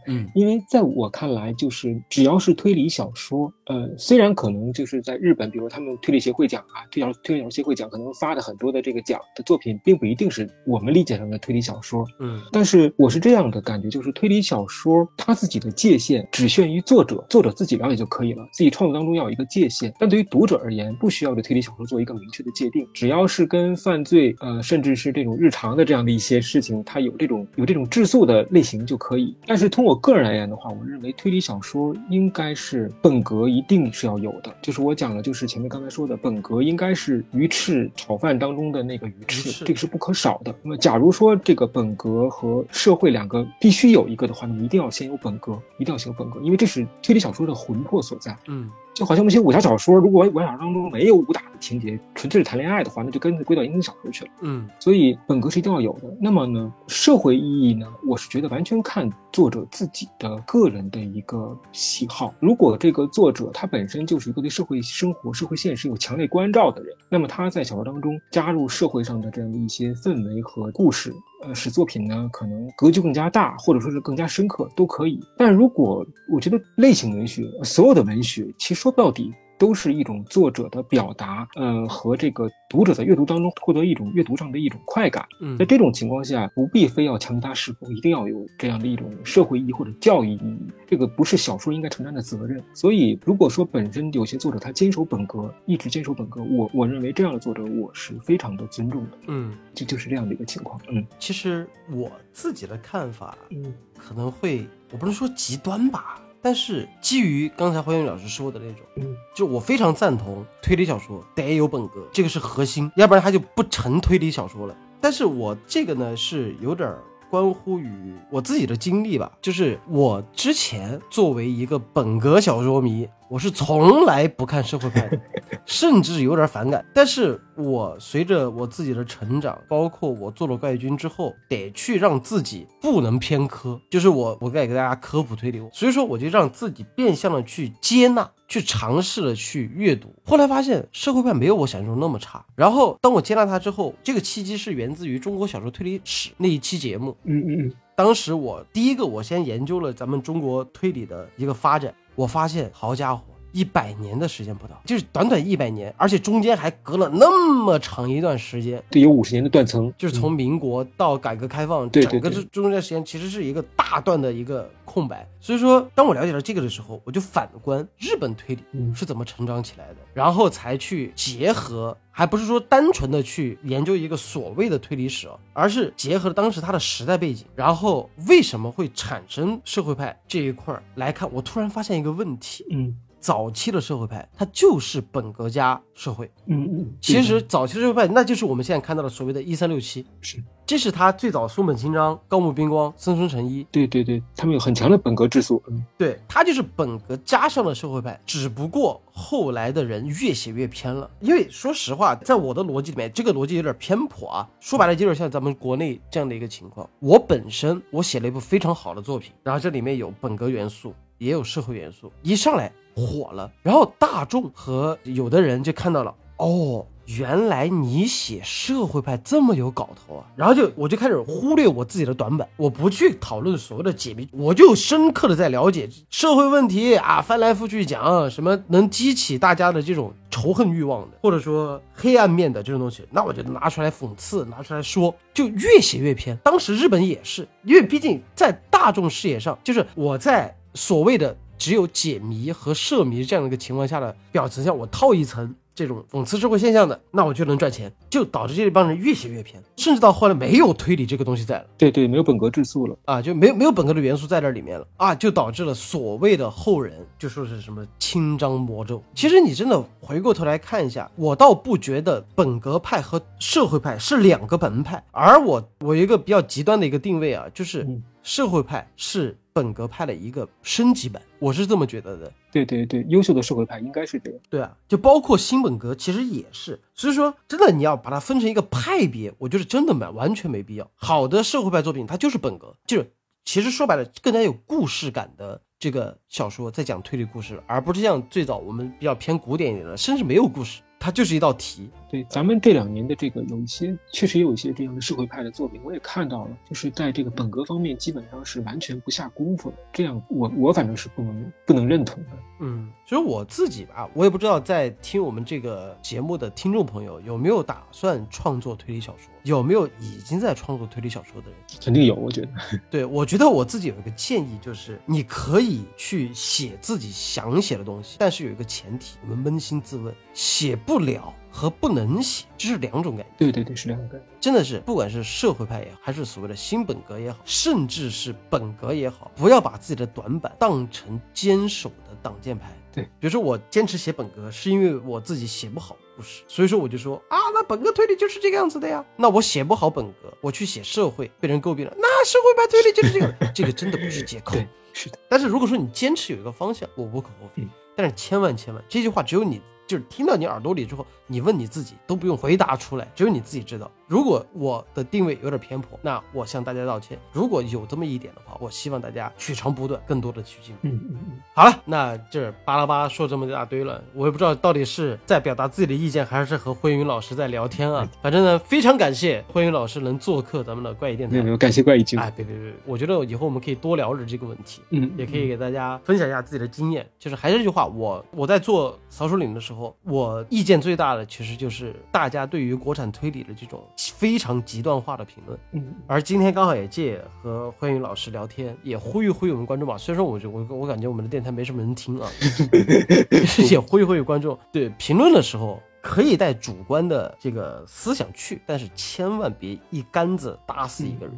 嗯。因为在我看来，就是只要是推理小说，呃，虽然可能就是在日本，比如他们推理协会奖啊，推小推理小说协会奖可能发的很多的这个奖的作品，并不一定是我们理解上的推理小说，嗯。但是我是这样的感觉，就是推理小说它自己的界限只限于作者，作者自己了解就可以了，自己创作当中要有一个界限。但对于读者而言，不需要对推理小说做一个明确的界定，只要是跟犯罪，呃，甚至是这种日常的这样的一些事情，它有这种有这种质素的类型就可以。但是从我个人而言的话，我认为推理小说应该是本格一定是要有的，就是我讲的，就是前面刚才说的，本格应该是鱼翅炒饭当中的那个鱼翅这个是不可少的。那么，假如说这个本格和社会两个必须有一个的话，那么一定要先有本格，一定要先有本格，因为这是推理小说的魂魄所在。嗯就好像我们写武侠小说，如果武侠小说当中没有武打的情节，纯粹是谈恋爱的话，那就跟归到言情小说去了。嗯所以本格是一定要有的。那么呢，社会意义呢，我是觉得完全看作者自己的个人的一个喜好。如果这个作者他本身就是一个对社会生活、社会现实有强烈关照的人，那么他在小说当中加入社会上的这样的一些氛围和故事，呃，使作品呢可能格局更加大，或者说是更加深刻都可以。但如果我觉得类型文学，所有的文学其实说到底。都是一种作者的表达，呃，和这个读者在阅读当中获得一种阅读上的一种快感。嗯在这种情况下，不必非要强加是否，一定要有这样的一种社会意义或者教育意义，这个不是小说应该承担的责任。所以，如果说本身有些作者他坚守本格，一直坚守本格，我我认为这样的作者我是非常的尊重的，嗯，这就是这样的一个情况。嗯其实我自己的看法嗯可能会，我不能说极端吧，但是基于刚才黄英老师说的那种，嗯就我非常赞同推理小说得有本格，这个是核心，要不然它就不成推理小说了。但是我这个呢是有点儿关乎于我自己的经历吧，就是我之前作为一个本格小说迷，我是从来不看社会派的，甚至有点反感。但是我随着我自己的成长，包括我做了怪军之后，得去让自己不能偏科，就是我我该给大家科普推理，所以说我就让自己变相的去接纳。去尝试了去阅读，后来发现社会派没有我想象中那么差。然后当我接纳它之后，这个契机是源自于中国小说推理史那一期节目。嗯嗯嗯，当时我第一个，我先研究了咱们中国推理的一个发展，我发现，好家伙，一百年的时间不到，就是短短一百年，而且中间还隔了那么长一段时间，对，有五十年的断层，就是从民国到改革开放，整个这中间时间其实是一个大段的一个空白。所以说，当我了解到这个的时候，我就反观日本推理嗯。是怎么成长起来的，然后才去结合，还不是说单纯的去研究一个所谓的推理史哦，而是结合了当时它的时代背景，然后为什么会产生社会派这一块儿来看，我突然发现一个问题。嗯早期的社会派，它就是本格加社会。嗯嗯，其实早期的社会派，那就是我们现在看到的所谓的“一三六七”，是这是他最早松本清张、高木彬光、森村诚一，对对对，他们有很强的本格质素，嗯对他就是本格加上了社会派，只不过后来的人越写越偏了。因为说实话，在我的逻辑里面，这个逻辑有点偏颇啊。说白了，就有点像咱们国内这样的一个情况。我本身我写了一部非常好的作品，然后这里面有本格元素，也有社会元素，一上来火了，然后大众和有的人就看到了，哦。原来你写社会派这么有搞头啊！然后就我就开始忽略我自己的短板，我不去讨论所谓的解谜，我就深刻的在了解社会问题啊，翻来覆去讲什么能激起大家的这种仇恨欲望的，或者说黑暗面的这种东西，那我就拿出来讽刺，拿出来说，就越写越偏。当时日本也是，因为毕竟在大众视野上，就是我在所谓的只有解谜和涉谜这样的一个情况下的表层下，我套一层。这种讽刺社会现象的，那我就能赚钱，就导致这帮人越写越偏，甚至到后来没有推理这个东西在了对对，没有本格质素了，啊，就没有没有本格的元素在这里面了啊，就导致了所谓的后人就说是什么清张魔咒。其实你真的回过头来看一下，我倒不觉得本格派和社会派是两个门派，而我我有一个比较极端的一个定位啊，就是嗯社会派是本格派的一个升级版，我是这么觉得的。对对对，优秀的社会派应该是这样，对啊，就包括新本格，其实也是。所以说，真的你要把它分成一个派别，我觉得真的没完全没必要。好的社会派作品，它就是本格，就是其实说白了，更加有故事感的这个小说在讲推理故事，而不是像最早我们比较偏古典一点的，甚至没有故事，它就是一道题。对，咱们这两年的这个有一些，确实有一些这样的社会派的作品，我也看到了，就是在这个本格方面基本上是完全不下功夫的，这样我我反正是不能不能认同的。嗯，其实我自己吧，我也不知道在听我们这个节目的听众朋友有没有打算创作推理小说，有没有已经在创作推理小说的人。肯定有，我觉得。[LAUGHS] 对，我觉得我自己有一个建议，就是你可以去写自己想写的东西，但是有一个前提，我们扪心自问，写不了和不能写，这是两种感觉。对对对，是两种概念。真的是，不管是社会派也好，还是所谓的新本格也好，甚至是本格也好，不要把自己的短板当成坚守的挡箭牌。对，比如说我坚持写本格，是因为我自己写不好故事，所以说我就说啊，那本格推理就是这个样子的呀。那我写不好本格，我去写社会，被人诟病了，那社会派推理就是这个，这个真的不是借口。[LAUGHS] 是的。但是如果说你坚持有一个方向，我无可厚非。嗯但是千万千万，这句话只有你就是听到你耳朵里之后，你问你自己都不用回答出来，只有你自己知道。如果我的定位有点偏颇，那我向大家道歉。如果有这么一点的话，我希望大家取长补短，更多的去进步。嗯嗯嗯，好了，那这巴拉巴拉说这么一大堆了，我也不知道到底是在表达自己的意见，还是和慧云老师在聊天啊。反正呢，非常感谢慧云老师能做客咱们的怪异电台没有没。有，感谢怪异君。哎，别别别，我觉得以后我们可以多聊着这个问题。嗯，也可以给大家分享一下自己的经验。就是还是这句话，我我在做扫帚岭的时候，我意见最大的其实就是大家对于国产推理的这种非常极端化的评论。嗯，而今天刚好也借和欢迎老师聊天，也呼吁呼吁我们观众吧。虽然说我就我我感觉我们的电台没什么人听啊，[LAUGHS] [LAUGHS] 也呼吁呼吁观众，对评论的时候。可以带主观的这个思想去，但是千万别一竿子打死一个人。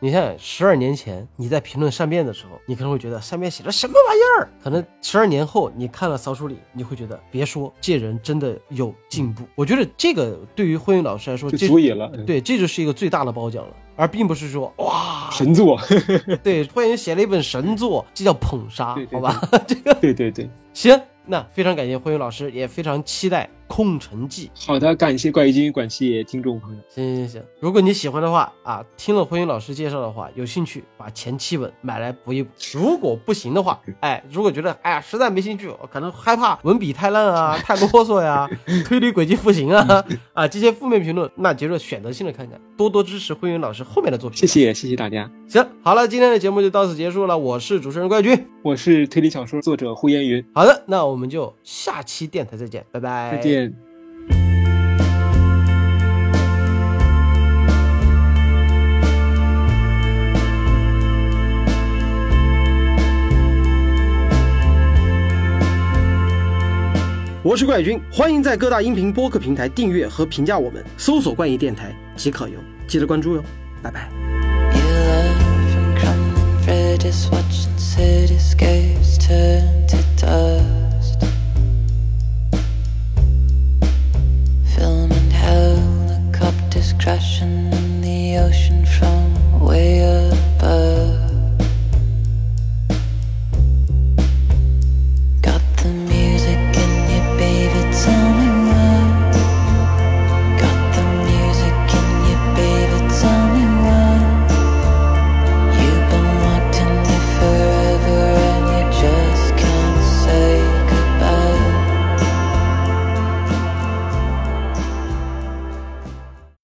你想想，十二年前你在评论善变的时候，你可能会觉得善变写的什么玩意儿？可能十二年后你看了扫书里，你会觉得别说这人真的有进步。我觉得这个对于慧云老师来说，就这足以了。嗯，对，这就是一个最大的褒奖了，而并不是说哇，神作。[LAUGHS] 对，慧云写了一本神作，这叫捧杀对，对好吧？[LAUGHS] 这个对对对，行，那非常感谢慧云老师，也非常期待《空城计》。好的，感谢怪异君，感谢听众朋友。行行行，如果你喜欢的话啊，听了慧云老师介绍的话，有兴趣把前七本买来补一补。如果不行的话，[LAUGHS] 哎，如果觉得哎呀实在没兴趣，可能害怕文笔太烂啊、[LAUGHS] 太啰嗦呀、推理轨迹不行啊 [LAUGHS] 啊这些负面评论，那觉得选择性的看看，多多支持慧云老师后面的作品。谢。谢谢谢大家，行，好了，今天的节目就到此结束了，我是主持人怪君。我是推理小说作者胡言云，好的，那我们就下期电台再见，拜拜。再见。我是怪君欢迎在各大音频播客平台订阅和评价我们搜索关于电台即可游记得关注哟拜拜。crashing in the ocean from way above.